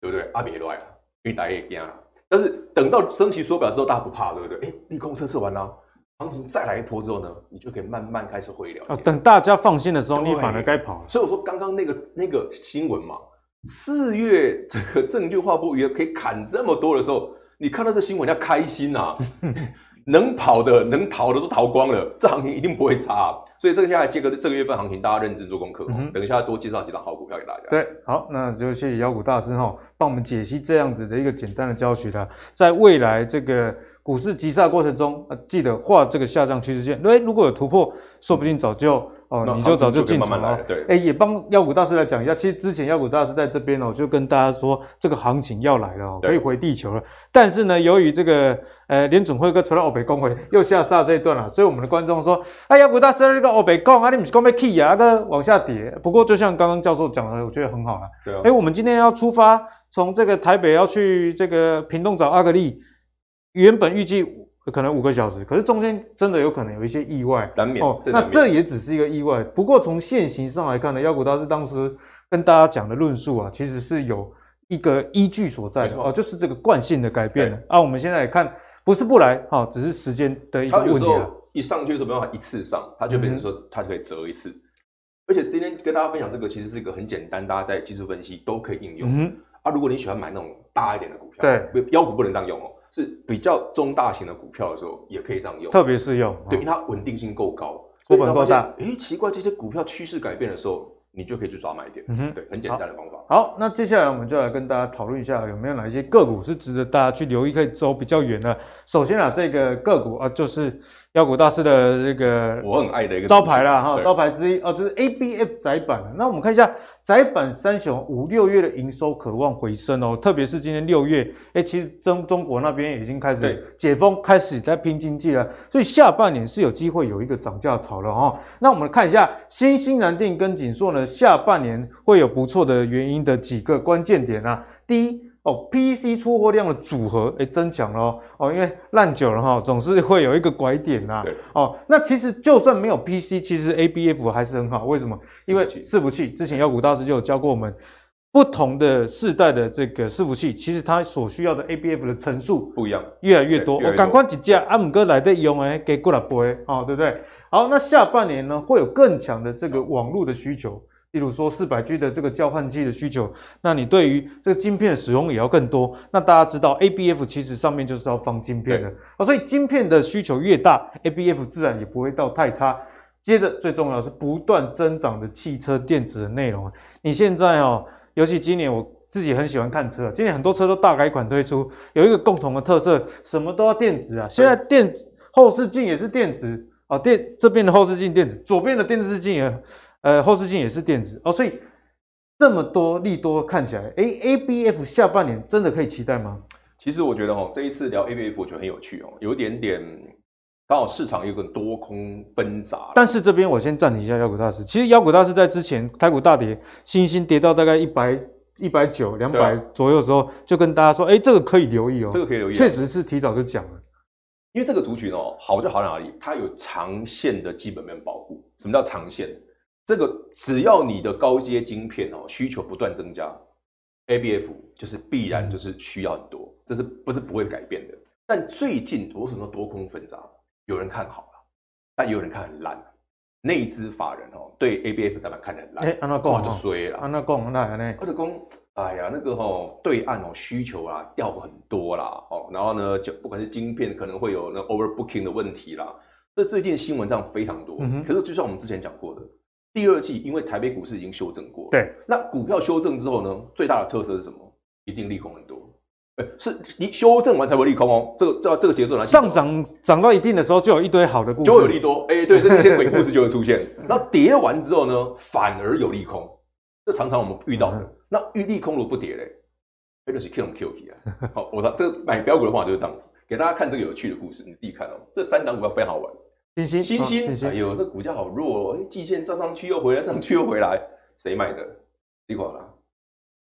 对不对？阿别乱了，因为大家也惊了。但是等到升息缩表之后，大家不怕，对不对？哎，利空测试完了，行情再来一波之后呢，你就可以慢慢开始回了。哦，等大家放心的时候，你反而该跑。所以我说，刚刚那个那个新闻嘛，四月这个证券化部也可以砍这么多的时候，你看到这新闻要开心啊。能跑的、能逃的都逃光了，这行情一定不会差，啊，所以这个下来这个这个月份行情，大家认真做功课，嗯、等一下多介绍几档好股票给大家。对，好，那就谢谢妖股大师哈，帮我们解析这样子的一个简单的教学啦，在未来这个股市急杀过程中，啊，记得画这个下降趋势线，因如果有突破，说不定早就。哦，你就早就进场了。对，哎，也帮妖股大师来讲一下。其实之前妖股大师在这边哦，就跟大家说这个行情要来了哦，可以回地球了。但是呢，由于这个呃联准会跟除了欧北公会又下杀这一段了，所以我们的观众说，哎，妖股大师那个欧北公啊，你不是讲要起啊，那个往下跌。不过就像刚刚教授讲的，我觉得很好了。对啊。哎，我们今天要出发，从这个台北要去这个屏东找阿格力，原本预计。可能五个小时，可是中间真的有可能有一些意外，难免哦。那这也只是一个意外。不过从现行上来看呢，妖股大师当时跟大家讲的论述啊，其实是有一个依据所在的哦，就是这个惯性的改变对啊。我们现在来看，不是不来哈、哦，只是时间的一个问题啊。一上去的时候没办法一次上，它就变成说它就可以折一次。嗯、而且今天跟大家分享这个，其实是一个很简单，大家在技术分析都可以应用。嗯、啊，如果你喜欢买那种大一点的股票，对，妖股不能这样用哦。是比较中大型的股票的时候，也可以这样用，特别适用，对，因为它稳定性够高，股本够大。哎，奇怪，这些股票趋势改变的时候，你就可以去抓买点。嗯哼，对，很简单的方法。好，好，那接下来我们就来跟大家讨论一下，有没有哪一些个股是值得大家去留意，可以走比较远的。首先啊，这个个股啊，就是。妖股大师的这个我很爱的一个招牌啦哈，招牌之一哦，就是 A B F 载板。那我们看一下窄板三雄五六月的营收渴望回升哦，特别是今年六月，哎，其实中中国那边已经开始解封，开始在拼经济了，所以下半年是有机会有一个涨价潮了哈。那我们看一下新兴南电跟景硕呢，下半年会有不错的原因的几个关键点啊，第一。哦，PC 出货量的组合诶增强了哦，哦，因为烂久了哈，总是会有一个拐点呐。对哦，那其实就算没有 PC，其实 ABF 还是很好。为什么？因为伺服器之前妖股大师就有教过我们，不同的世代的这个伺服器，其实它所需要的 ABF 的层数不一样，越来越多。我赶快几家阿姆哥来的用诶，给过来播哦，对不对？好，那下半年呢，会有更强的这个网络的需求。例如说四百 G 的这个交换机的需求，那你对于这个晶片的使用也要更多。那大家知道 ABF 其实上面就是要放晶片的，啊所以晶片的需求越大，ABF 自然也不会到太差。接着最重要的是不断增长的汽车电子的内容。你现在哦，尤其今年我自己很喜欢看车，今年很多车都大改款推出，有一个共同的特色，什么都要电子啊。现在电子后视镜也是电子啊，电这边的后视镜电子，左边的电视镜也呃后视镜也是电子哦，所以这么多利多看起来，哎，ABF 下半年真的可以期待吗？其实我觉得哦，这一次聊 ABF 我觉得很有趣哦，有一点点。刚好市场有个多空纷杂，但是这边我先暂停一下妖股大师。其实妖股大师在之前台股大跌，新兴跌到大概一百一百九两百左右的时候，就跟大家说，哎，这个可以留意哦，这个可以留意，确实是提早就讲了。因为这个族群哦，好就好在哪里？它有长线的基本面保护。什么叫长线？这个只要你的高阶晶片哦需求不断增加，ABF 就是必然就是需要很多，这是不是不会改变的？但最近为什么多空纷杂？有人看好了，但也有人看很烂。内资法人哦，对 ABF 载板看得很烂，哎、欸，安那讲就衰了。安那讲那呢？或者讲，哎呀，那个吼对岸哦需求啊掉很多啦，哦，然后呢，就不管是晶片可能会有那 overbooking 的问题啦。这最近新闻上非常多。嗯、可是就像我们之前讲过的，第二季因为台北股市已经修正过，对，那股票修正之后呢，最大的特色是什么？一定利空很多。是你修正完才会利空哦，这个这这个节奏来上涨涨到一定的时候，就有一堆好的故事，就会有利多。哎、欸，对，这些鬼故事就会出现。然后跌完之后呢，反而有利空，这常常我们遇到的。嗯、那遇利空如果不跌嘞，那就是 Q 龙 Q 啊。好，我说这个买标股的话就是这样子，给大家看这个有趣的故事，你自己看哦。这三档股票非常好玩，新兴新兴，哎呦，这股价好弱，哎，季线涨上去又回来，上去又回来，谁买的？你看啦，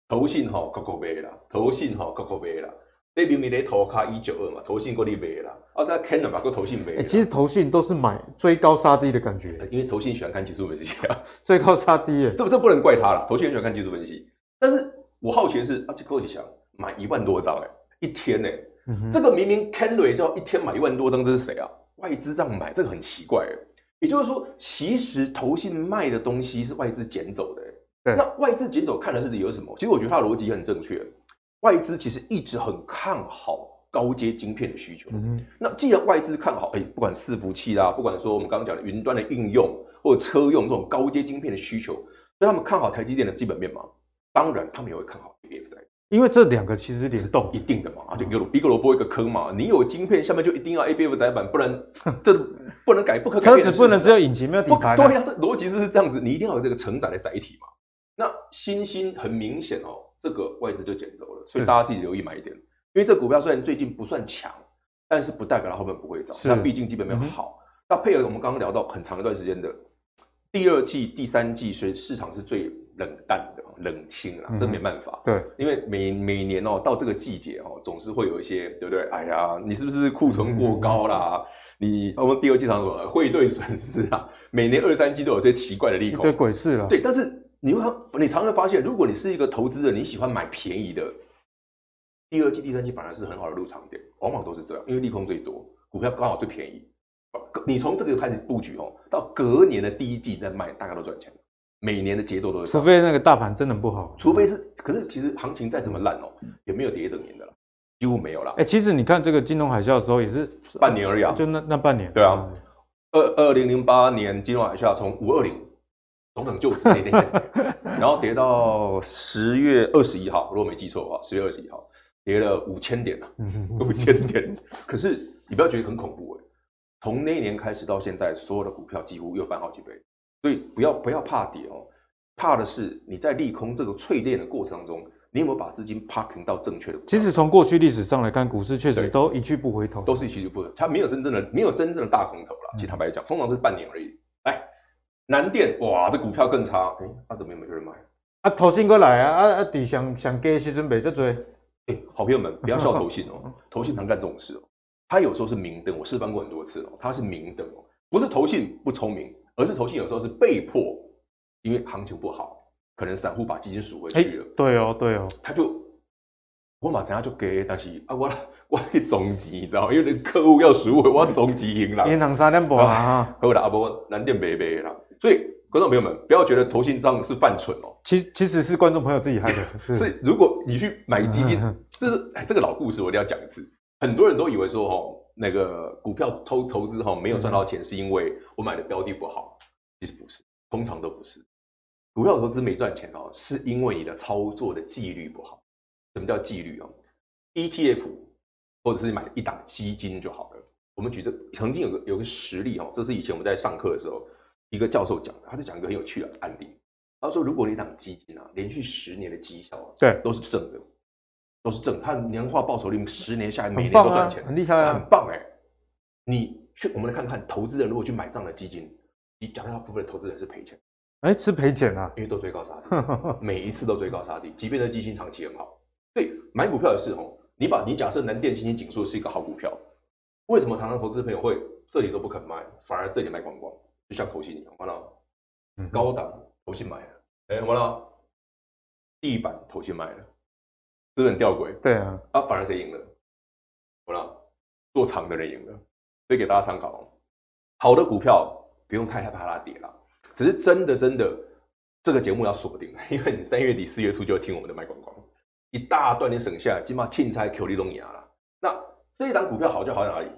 投信哈，扣扣卖啦，投信哈，扣扣卖啦。这明明在投卡一九二嘛，投信过你买啦，啊，再看了嘛，个投信买。其实投信都是买追高杀低的感觉，因为投信喜欢看技术分析啊，追高杀低，哎，这这不能怪他啦，投信很喜欢看技术分析。但是我好奇的是，啊，这柯启祥买一万多张，哎，一天呢，这个明明 Kenry 就要一天买一万多张，这是谁啊？外资这样买，这个很奇怪，哎，也就是说，其实投信卖的东西是外资捡走的，对，那外资捡走看的是理由什么？其实我觉得他的逻辑也很正确。外资其实一直很看好高阶晶片的需求。嗯哼，那既然外资看好，哎，不管伺服器啦，不管说我们刚刚讲的云端的应用或者车用这种高阶晶片的需求，所以他们看好台积电的基本面嘛。当然，他们也会看好 ABF 载板，因为这两个其实联动一定的嘛。啊，就一个一个萝卜一个坑嘛。你有晶片，下面就一定要 ABF 载板，不然 这不能改，不可改变。车子不能只有引擎没有底盘。对呀，这逻辑是是这样子，你一定要有这个承载的载体嘛。那新兴很明显哦。这个外资就捡走了，所以大家自己留意买一点。因为这股票虽然最近不算强，但是不代表它后面不会涨。那毕竟基本面好。那配合我们刚刚聊到很长一段时间的第二季、第三季，所以市场是最冷淡的、冷清啊，这没办法。对，因为每每年哦，到这个季节哦，总是会有一些，对不对？哎呀，你是不是库存过高啦？你我们第二季常说汇兑损失啊，每年二三季都有些奇怪的利空，对，鬼市了。对，但是。你会，你常常发现，如果你是一个投资人，你喜欢买便宜的，第二季、第三季反而是很好的入场点，往往都是这样，因为利空最多，股票刚好最便宜。你从这个开始布局哦，到隔年的第一季再卖，大家都赚钱。每年的节奏都是，除非那个大盘真的不好，除非是，可是其实行情再怎么烂哦，也没有跌一整年的了，几乎没有了。哎，其实你看这个金融海啸的时候也是半年而已啊，就那那半年。对啊，二二零零八年金融海啸从五二零。总统就职那天开始，然后跌到十月二十一号，如果没记错的话，十月二十一号跌了五千点了，五千点。可是你不要觉得很恐怖哎，从那一年开始到现在，所有的股票几乎又翻好几倍，所以不要不要怕跌哦，怕的是你在利空这个淬炼的过程当中，你有没有把资金 parking 到正确的？其实从过去历史上来看，股市确实都一去不回头，都是一去不回头，它没有真正的没有真正的大空头了。其实坦白讲，通常是半年而已。来。南电哇，这股票更差，哎、欸，那、啊、怎么没有人买？啊，投信过来啊，啊啊，底想想给时准备这追，哎、欸，好朋友们不要笑投信哦，投信常干这种事哦，他有时候是明灯，我示范过很多次哦，他是明灯哦，不是投信不聪明，而是投信有时候是被迫，因为行情不好，可能散户把基金赎回去了，欸、对哦对哦，他就我马上就给，但是啊我。我去总机，你知道吗？因为那客户要赎回，我要总机赢了。银行三点半啊，好啦，阿波南电没没啦。所以观众朋友们，不要觉得投信账是犯蠢哦。其实其实是观众朋友自己害的。是，是，如果你去买基金，这是哎，这个老故事，我一定要讲一次。很多人都以为说，哈，那个股票抽投资哈没有赚到钱，是因为我买的标的不好。其实不是，通常都不是。股票投资没赚钱哦，是因为你的操作的纪律不好。什么叫纪律啊？ETF 或者是买一档基金就好了。我们举这曾经有个有个实例哦，这是以前我们在上课的时候，一个教授讲的，他就讲一个很有趣的案例。他说，如果你一档基金啊，连续十年的绩效啊，对，都是正的，都是正，它年化报酬率十年下来每年都赚钱，很厉害啊，很棒哎、欸。你去，我们来看看投资人如果去买这样的基金，你讲大部分的投资人是赔钱。哎，是赔钱啊，因为都追高杀低，每一次都追高杀低，即便这基金长期很好。所以买股票也是哦，你把你假设南电、新兴、景硕是一个好股票，为什么常常投资朋友会这里都不肯卖，反而这里卖光光？就像投信一样，完了，高档投信买了，哎，完了，地板投信买了，是不是很吊诡？对啊，啊，反而谁赢了？我了，做长的人赢了。所以给大家参考，好的股票不用太害怕它跌了。只是真的真的，这个节目要锁定，因为你三月底四月初就要听我们的卖光光，一大段你省下来，起码庆差 Q 利都牙了。那这一档股票好就好在哪里？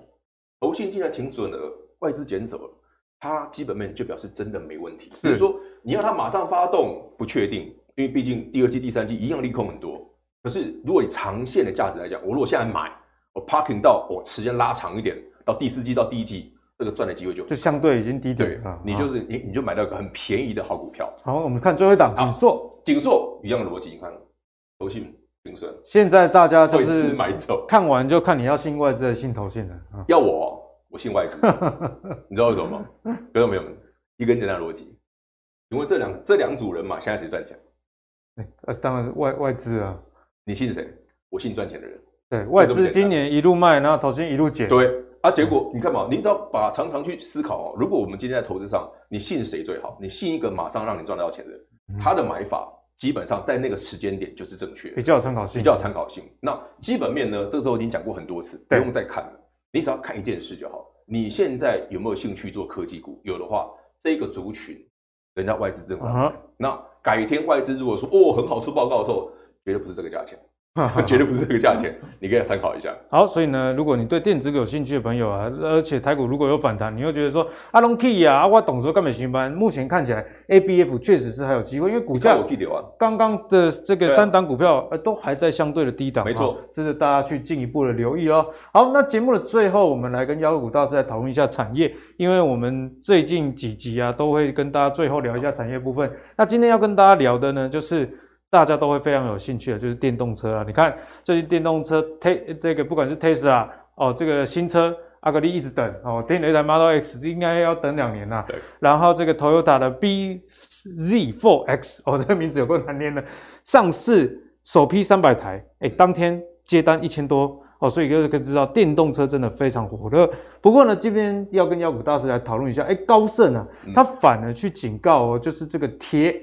投信竟然停损了，外资减走了，它基本面就表示真的没问题。所以说你要它马上发动不确定，因为毕竟第二季、第三季一样利空很多。可是如果以长线的价值来讲，我如果现在买，我 parking 到我时间拉长一点，到第四季到第一季。这个赚的机会就就相对已经低点了，你就是你你就买到一个很便宜的好股票。好，我们看最后一档景硕，景硕一样的逻辑，你看投信景硕。现在大家就是买走，看完就看你要信外资还是信投信的。要我，我信外资，你知道为什么吗？观众朋友们，一个简单的逻辑，请问这两这两组人嘛，现在谁赚钱？呃，当然外外资啊，你信谁？我信赚钱的人。对，外资今年一路卖，然后投资一路减。对。啊，结果你看嘛，你只要把常常去思考哦。如果我们今天在投资上，你信谁最好？你信一个马上让你赚得到钱的人，他的买法基本上在那个时间点就是正确，比较有参考性，比较有参考性。那基本面呢？这个时候已经讲过很多次，不用再看了。你只要看一件事就好。你现在有没有兴趣做科技股？有的话，这个族群人家外资正好。那改天外资如果说哦很好出报告的时候，绝对不是这个价钱。绝对不是这个价钱，你可以参考一下。好，所以呢，如果你对电子股有兴趣的朋友啊，而且台股如果有反弹，你又觉得说阿龙 key 啊，我懂说干美新班，目前看起来 ABF 确实是还有机会，因为股价刚刚的这个三档股票呃都还在相对的低档，没错，这是大家去进一步的留意哦。好，那节目的最后，我们来跟妖股大师来讨论一下产业，因为我们最近几集啊都会跟大家最后聊一下产业部分。那今天要跟大家聊的呢，就是。大家都会非常有兴趣的，就是电动车啊！你看最近电动车特这个不管是 Tesla 哦，这个新车阿格力一直等哦，订了一台 Model X 应该要等两年了。对。然后这个 Toyota 的 BZ4X 哦，这个名字有够难念的，上市首批三百台，哎，当天接单一千多哦，所以就可以知道电动车真的非常火热。不过呢，这边要跟妖股大师来讨论一下，哎，高盛啊，他反而去警告哦，就是这个铁。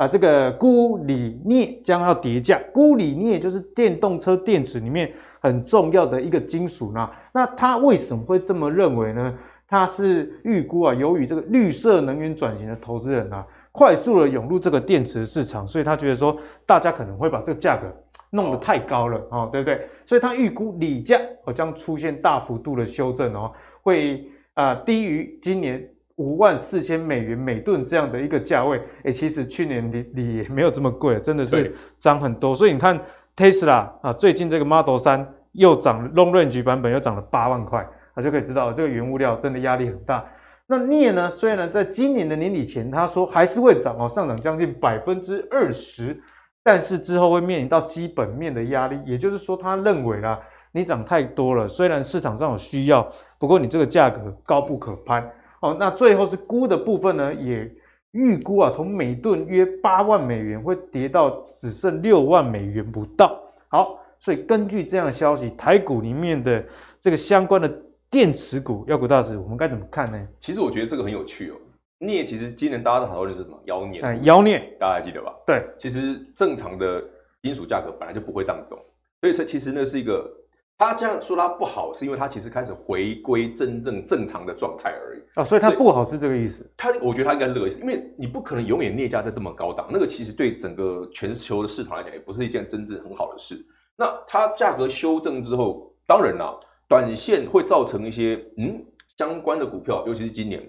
啊，这个钴锂镍将要跌价，钴锂镍就是电动车电池里面很重要的一个金属呢。那他为什么会这么认为呢？他是预估啊，由于这个绿色能源转型的投资人啊，快速的涌入这个电池市场，所以他觉得说大家可能会把这个价格弄得太高了哦，对不对？所以他预估锂价哦将出现大幅度的修正哦，会啊低于今年。五万四千美元每吨这样的一个价位，哎，其实去年里里也没有这么贵，真的是涨很多。所以你看 Tesla 啊，最近这个 Model 三又涨，Long Range 版本又涨了八万块，啊，就可以知道这个原物料真的压力很大。那镍呢，虽然在今年的年底前他说还是会涨哦，上涨将近百分之二十，但是之后会面临到基本面的压力，也就是说他认为啦，你涨太多了，虽然市场上有需要，不过你这个价格高不可攀。哦，那最后是估的部分呢，也预估啊，从每吨约八万美元会跌到只剩六万美元不到。好，所以根据这样的消息，台股里面的这个相关的电池股，妖股大师，我们该怎么看呢？其实我觉得这个很有趣哦。镍其实今年大家都讨论的是什么？妖镍。哎，妖镍，大家还记得吧？对，其实正常的金属价格本来就不会这样走，所以这其实那是一个。他这样说他不好，是因为他其实开始回归真正正常的状态而已啊，所以他不好是这个意思。他我觉得他应该是这个意思，因为你不可能永远镍价在这么高档，那个其实对整个全球的市场来讲也不是一件真正很好的事。那它价格修正之后，当然啦，短线会造成一些嗯相关的股票，尤其是今年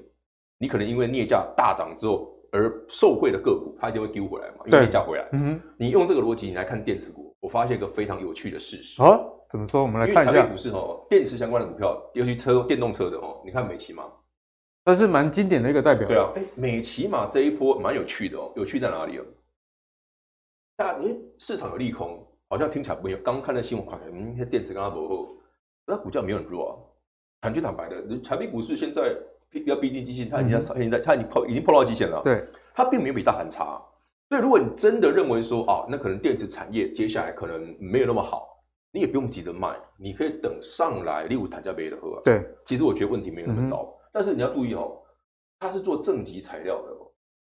你可能因为镍价大涨之后而受惠的个股，它一定会丢回来嘛，因为镍价回来。嗯哼，你用这个逻辑你来看电子股，我发现一个非常有趣的事实。啊，怎么说？我们来看一下。股市哦，电池相关的股票，尤其车电动车的哦，你看美琪玛，它是蛮经典的一个代表。对啊，哎，美琪嘛这一波蛮有趣的哦，有趣在哪里哦？大家，因为市场有利空，好像听起来没有。刚看的新闻，看嗯，那电池刚刚不好，那股价没有很弱啊。坦率坦白的，产品股市现在要逼近季线，它已经在，现在它已经破，已经破到极限了。对，它并没有比大盘差。所以，如果你真的认为说啊，那可能电池产业接下来可能没有那么好，你也不用急着卖，你可以等上来，例如谈价杯的喝。对，其实我觉得问题没有那么糟，嗯、但是你要注意哦，它是做正极材料的，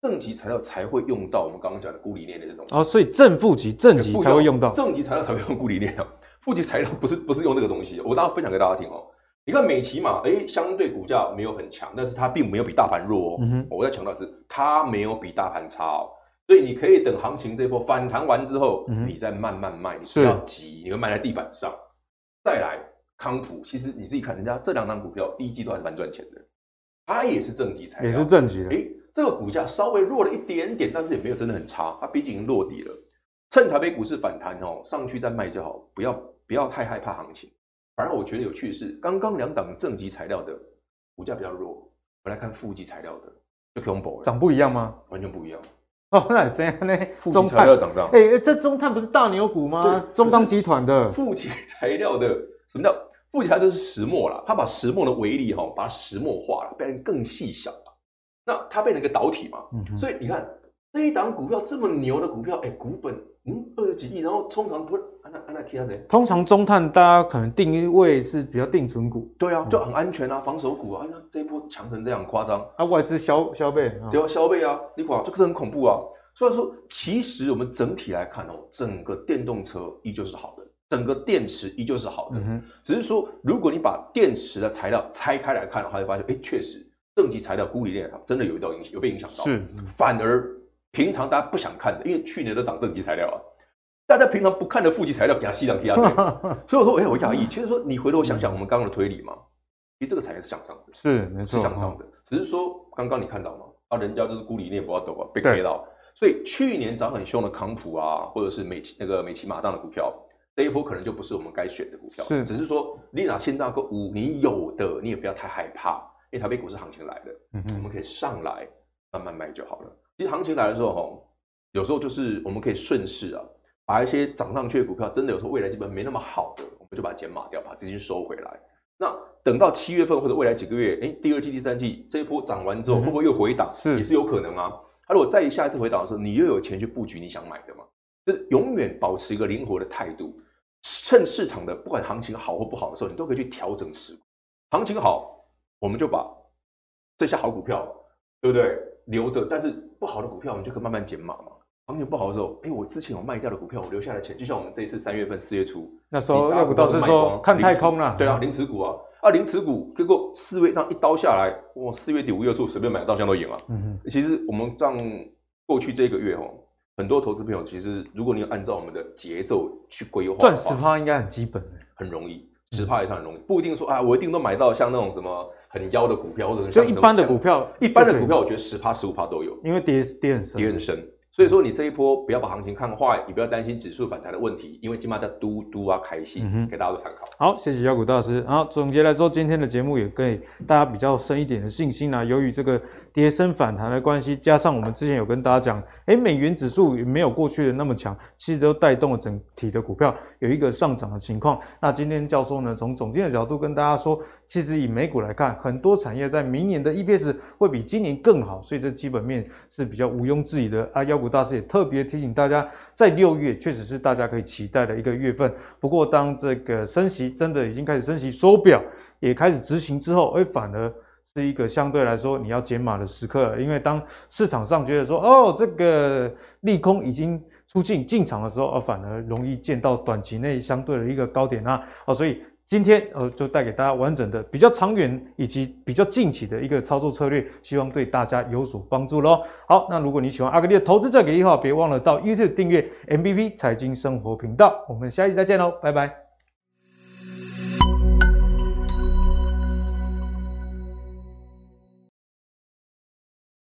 正极材料才会用到我们刚刚讲的钴锂链的这种。哦，所以正负极、正极才会用到正极材料才会用钴锂镍啊，负极材料不是不是用那个东西。我大家分享给大家听哦。你看美琪玛，哎，相对股价没有很强，但是它并没有比大盘弱哦。嗯、我在强调的是，它没有比大盘差哦。所以你可以等行情这波反弹完之后，嗯、你再慢慢卖，你不要急，你会卖在地板上。再来康普，其实你自己看，人家这两档股票第一季度还是蛮赚钱的，它也是正极材料，也是正极的。哎，这个股价稍微弱了一点点，但是也没有真的很差，它毕竟已经落底了。趁台北股市反弹哦，上去再卖就好，不要不要太害怕行情。反而我觉得有趣的是，刚刚两档正极材料的股价比较弱，我们来看负极材料的，就 combo 涨不一样吗？完全不一样。哦，那谁呢？负极材料涨涨。哎、欸，这中碳不是大牛股吗？对中钢集团的富集材料的，什么叫富集材料？就是石墨啦，它把石墨的微粒哈，把它石墨化了，变成更细小了。那它变成一个导体嘛，嗯、所以你看这一档股票这么牛的股票，哎、欸，股本嗯二十几亿，然后通常不按那按那其他的。通常中碳大家可能定位是比较定存股，对啊，就很安全啊，防守股啊。哎呀，这一波强成这样夸张啊，外资消消费，对啊，消费啊，你管这个是很恐怖啊。所以说，其实我们整体来看哦，整个电动车依旧是好的，整个电池依旧是好的。嗯、只是说，如果你把电池的材料拆开来看的话，就发现，哎，确实正极材料鈷锂链它真的有一道影响，有被影响到。是，反而平常大家不想看的，因为去年都涨正极材料啊，大家平常不看的负极材料给它吸两吸啊。所以我说，哎，我讶异。其实说，你回头想想我们刚刚的推理嘛，其实这个产业是向上的，是没错，是向上的。只是说，刚刚你看到吗？啊，人家就是孤立，你也不要抖啊，被 K 到。所以去年涨很凶的康普啊，或者是美那个美骑马这样的股票，这一波可能就不是我们该选的股票。是，只是说你拿现在个五，你有的你也不要太害怕，因为台北股市行情来了，嗯哼，我们可以上来慢慢卖就好了。其实行情来的时候，吼，有时候就是我们可以顺势啊，把一些涨上去的股票，真的有时候未来基本没那么好的，我们就把它减码掉，把资金收回来。那等到七月份或者未来几个月，哎，第二季、第三季这一波涨完之后，会不会又回档？是，也是有可能啊。他如果再下一次回档的时候，你又有钱去布局你想买的嘛？就是永远保持一个灵活的态度，趁市场的不管行情好或不好的时候，你都可以去调整持股。行情好，我们就把这些好股票，对不对？留着，但是不好的股票，我们就可以慢慢减码嘛。行情不好的时候，哎，我之前有卖掉的股票，我留下来钱，就像我们这一次三月份、四月初，那时候要不到是说看太空了，对啊，零持股啊。啊，零持股结果四月这样一刀下来，哇，四月底五月初随便买到，这样都赢了。嗯哼，其实我们这样过去这个月哦，很多投资朋友其实如果你按照我们的节奏去规划，赚十趴应该很基本，很容易，十趴以上很容易，不一定说啊，我一定都买到像那种什么很妖的股票，或者就一般的股票，一般的股票，我觉得十趴十五趴都有，因为跌跌很深，跌很深。所以说你这一波不要把行情看坏，也不要担心指数反弹的问题，因为起码在嘟嘟啊开心，嗯、给大家做参考。好，谢谢妖股大师。好，总结来说，今天的节目也给大家比较深一点的信心啊。由于这个跌升反弹的关系，加上我们之前有跟大家讲，诶，美元指数也没有过去的那么强，其实都带动了整体的股票有一个上涨的情况。那今天教授呢，从总经的角度跟大家说，其实以美股来看，很多产业在明年的 EPS 会比今年更好，所以这基本面是比较毋庸置疑的啊。妖股大师也特别。提醒大家，在六月确实是大家可以期待的一个月份。不过，当这个升息真的已经开始升息，缩表也开始执行之后，哎，反而是一个相对来说你要减码的时刻。因为当市场上觉得说，哦，这个利空已经出尽进场的时候，而反而容易见到短期内相对的一个高点啊，哦，所以。今天呃，就带给大家完整的、比较长远以及比较近期的一个操作策略，希望对大家有所帮助喽。好，那如果你喜欢阿格丽的投资这个一号，别忘了到 YouTube 订阅 MVP 财经生活频道。我们下期再见喽，拜拜。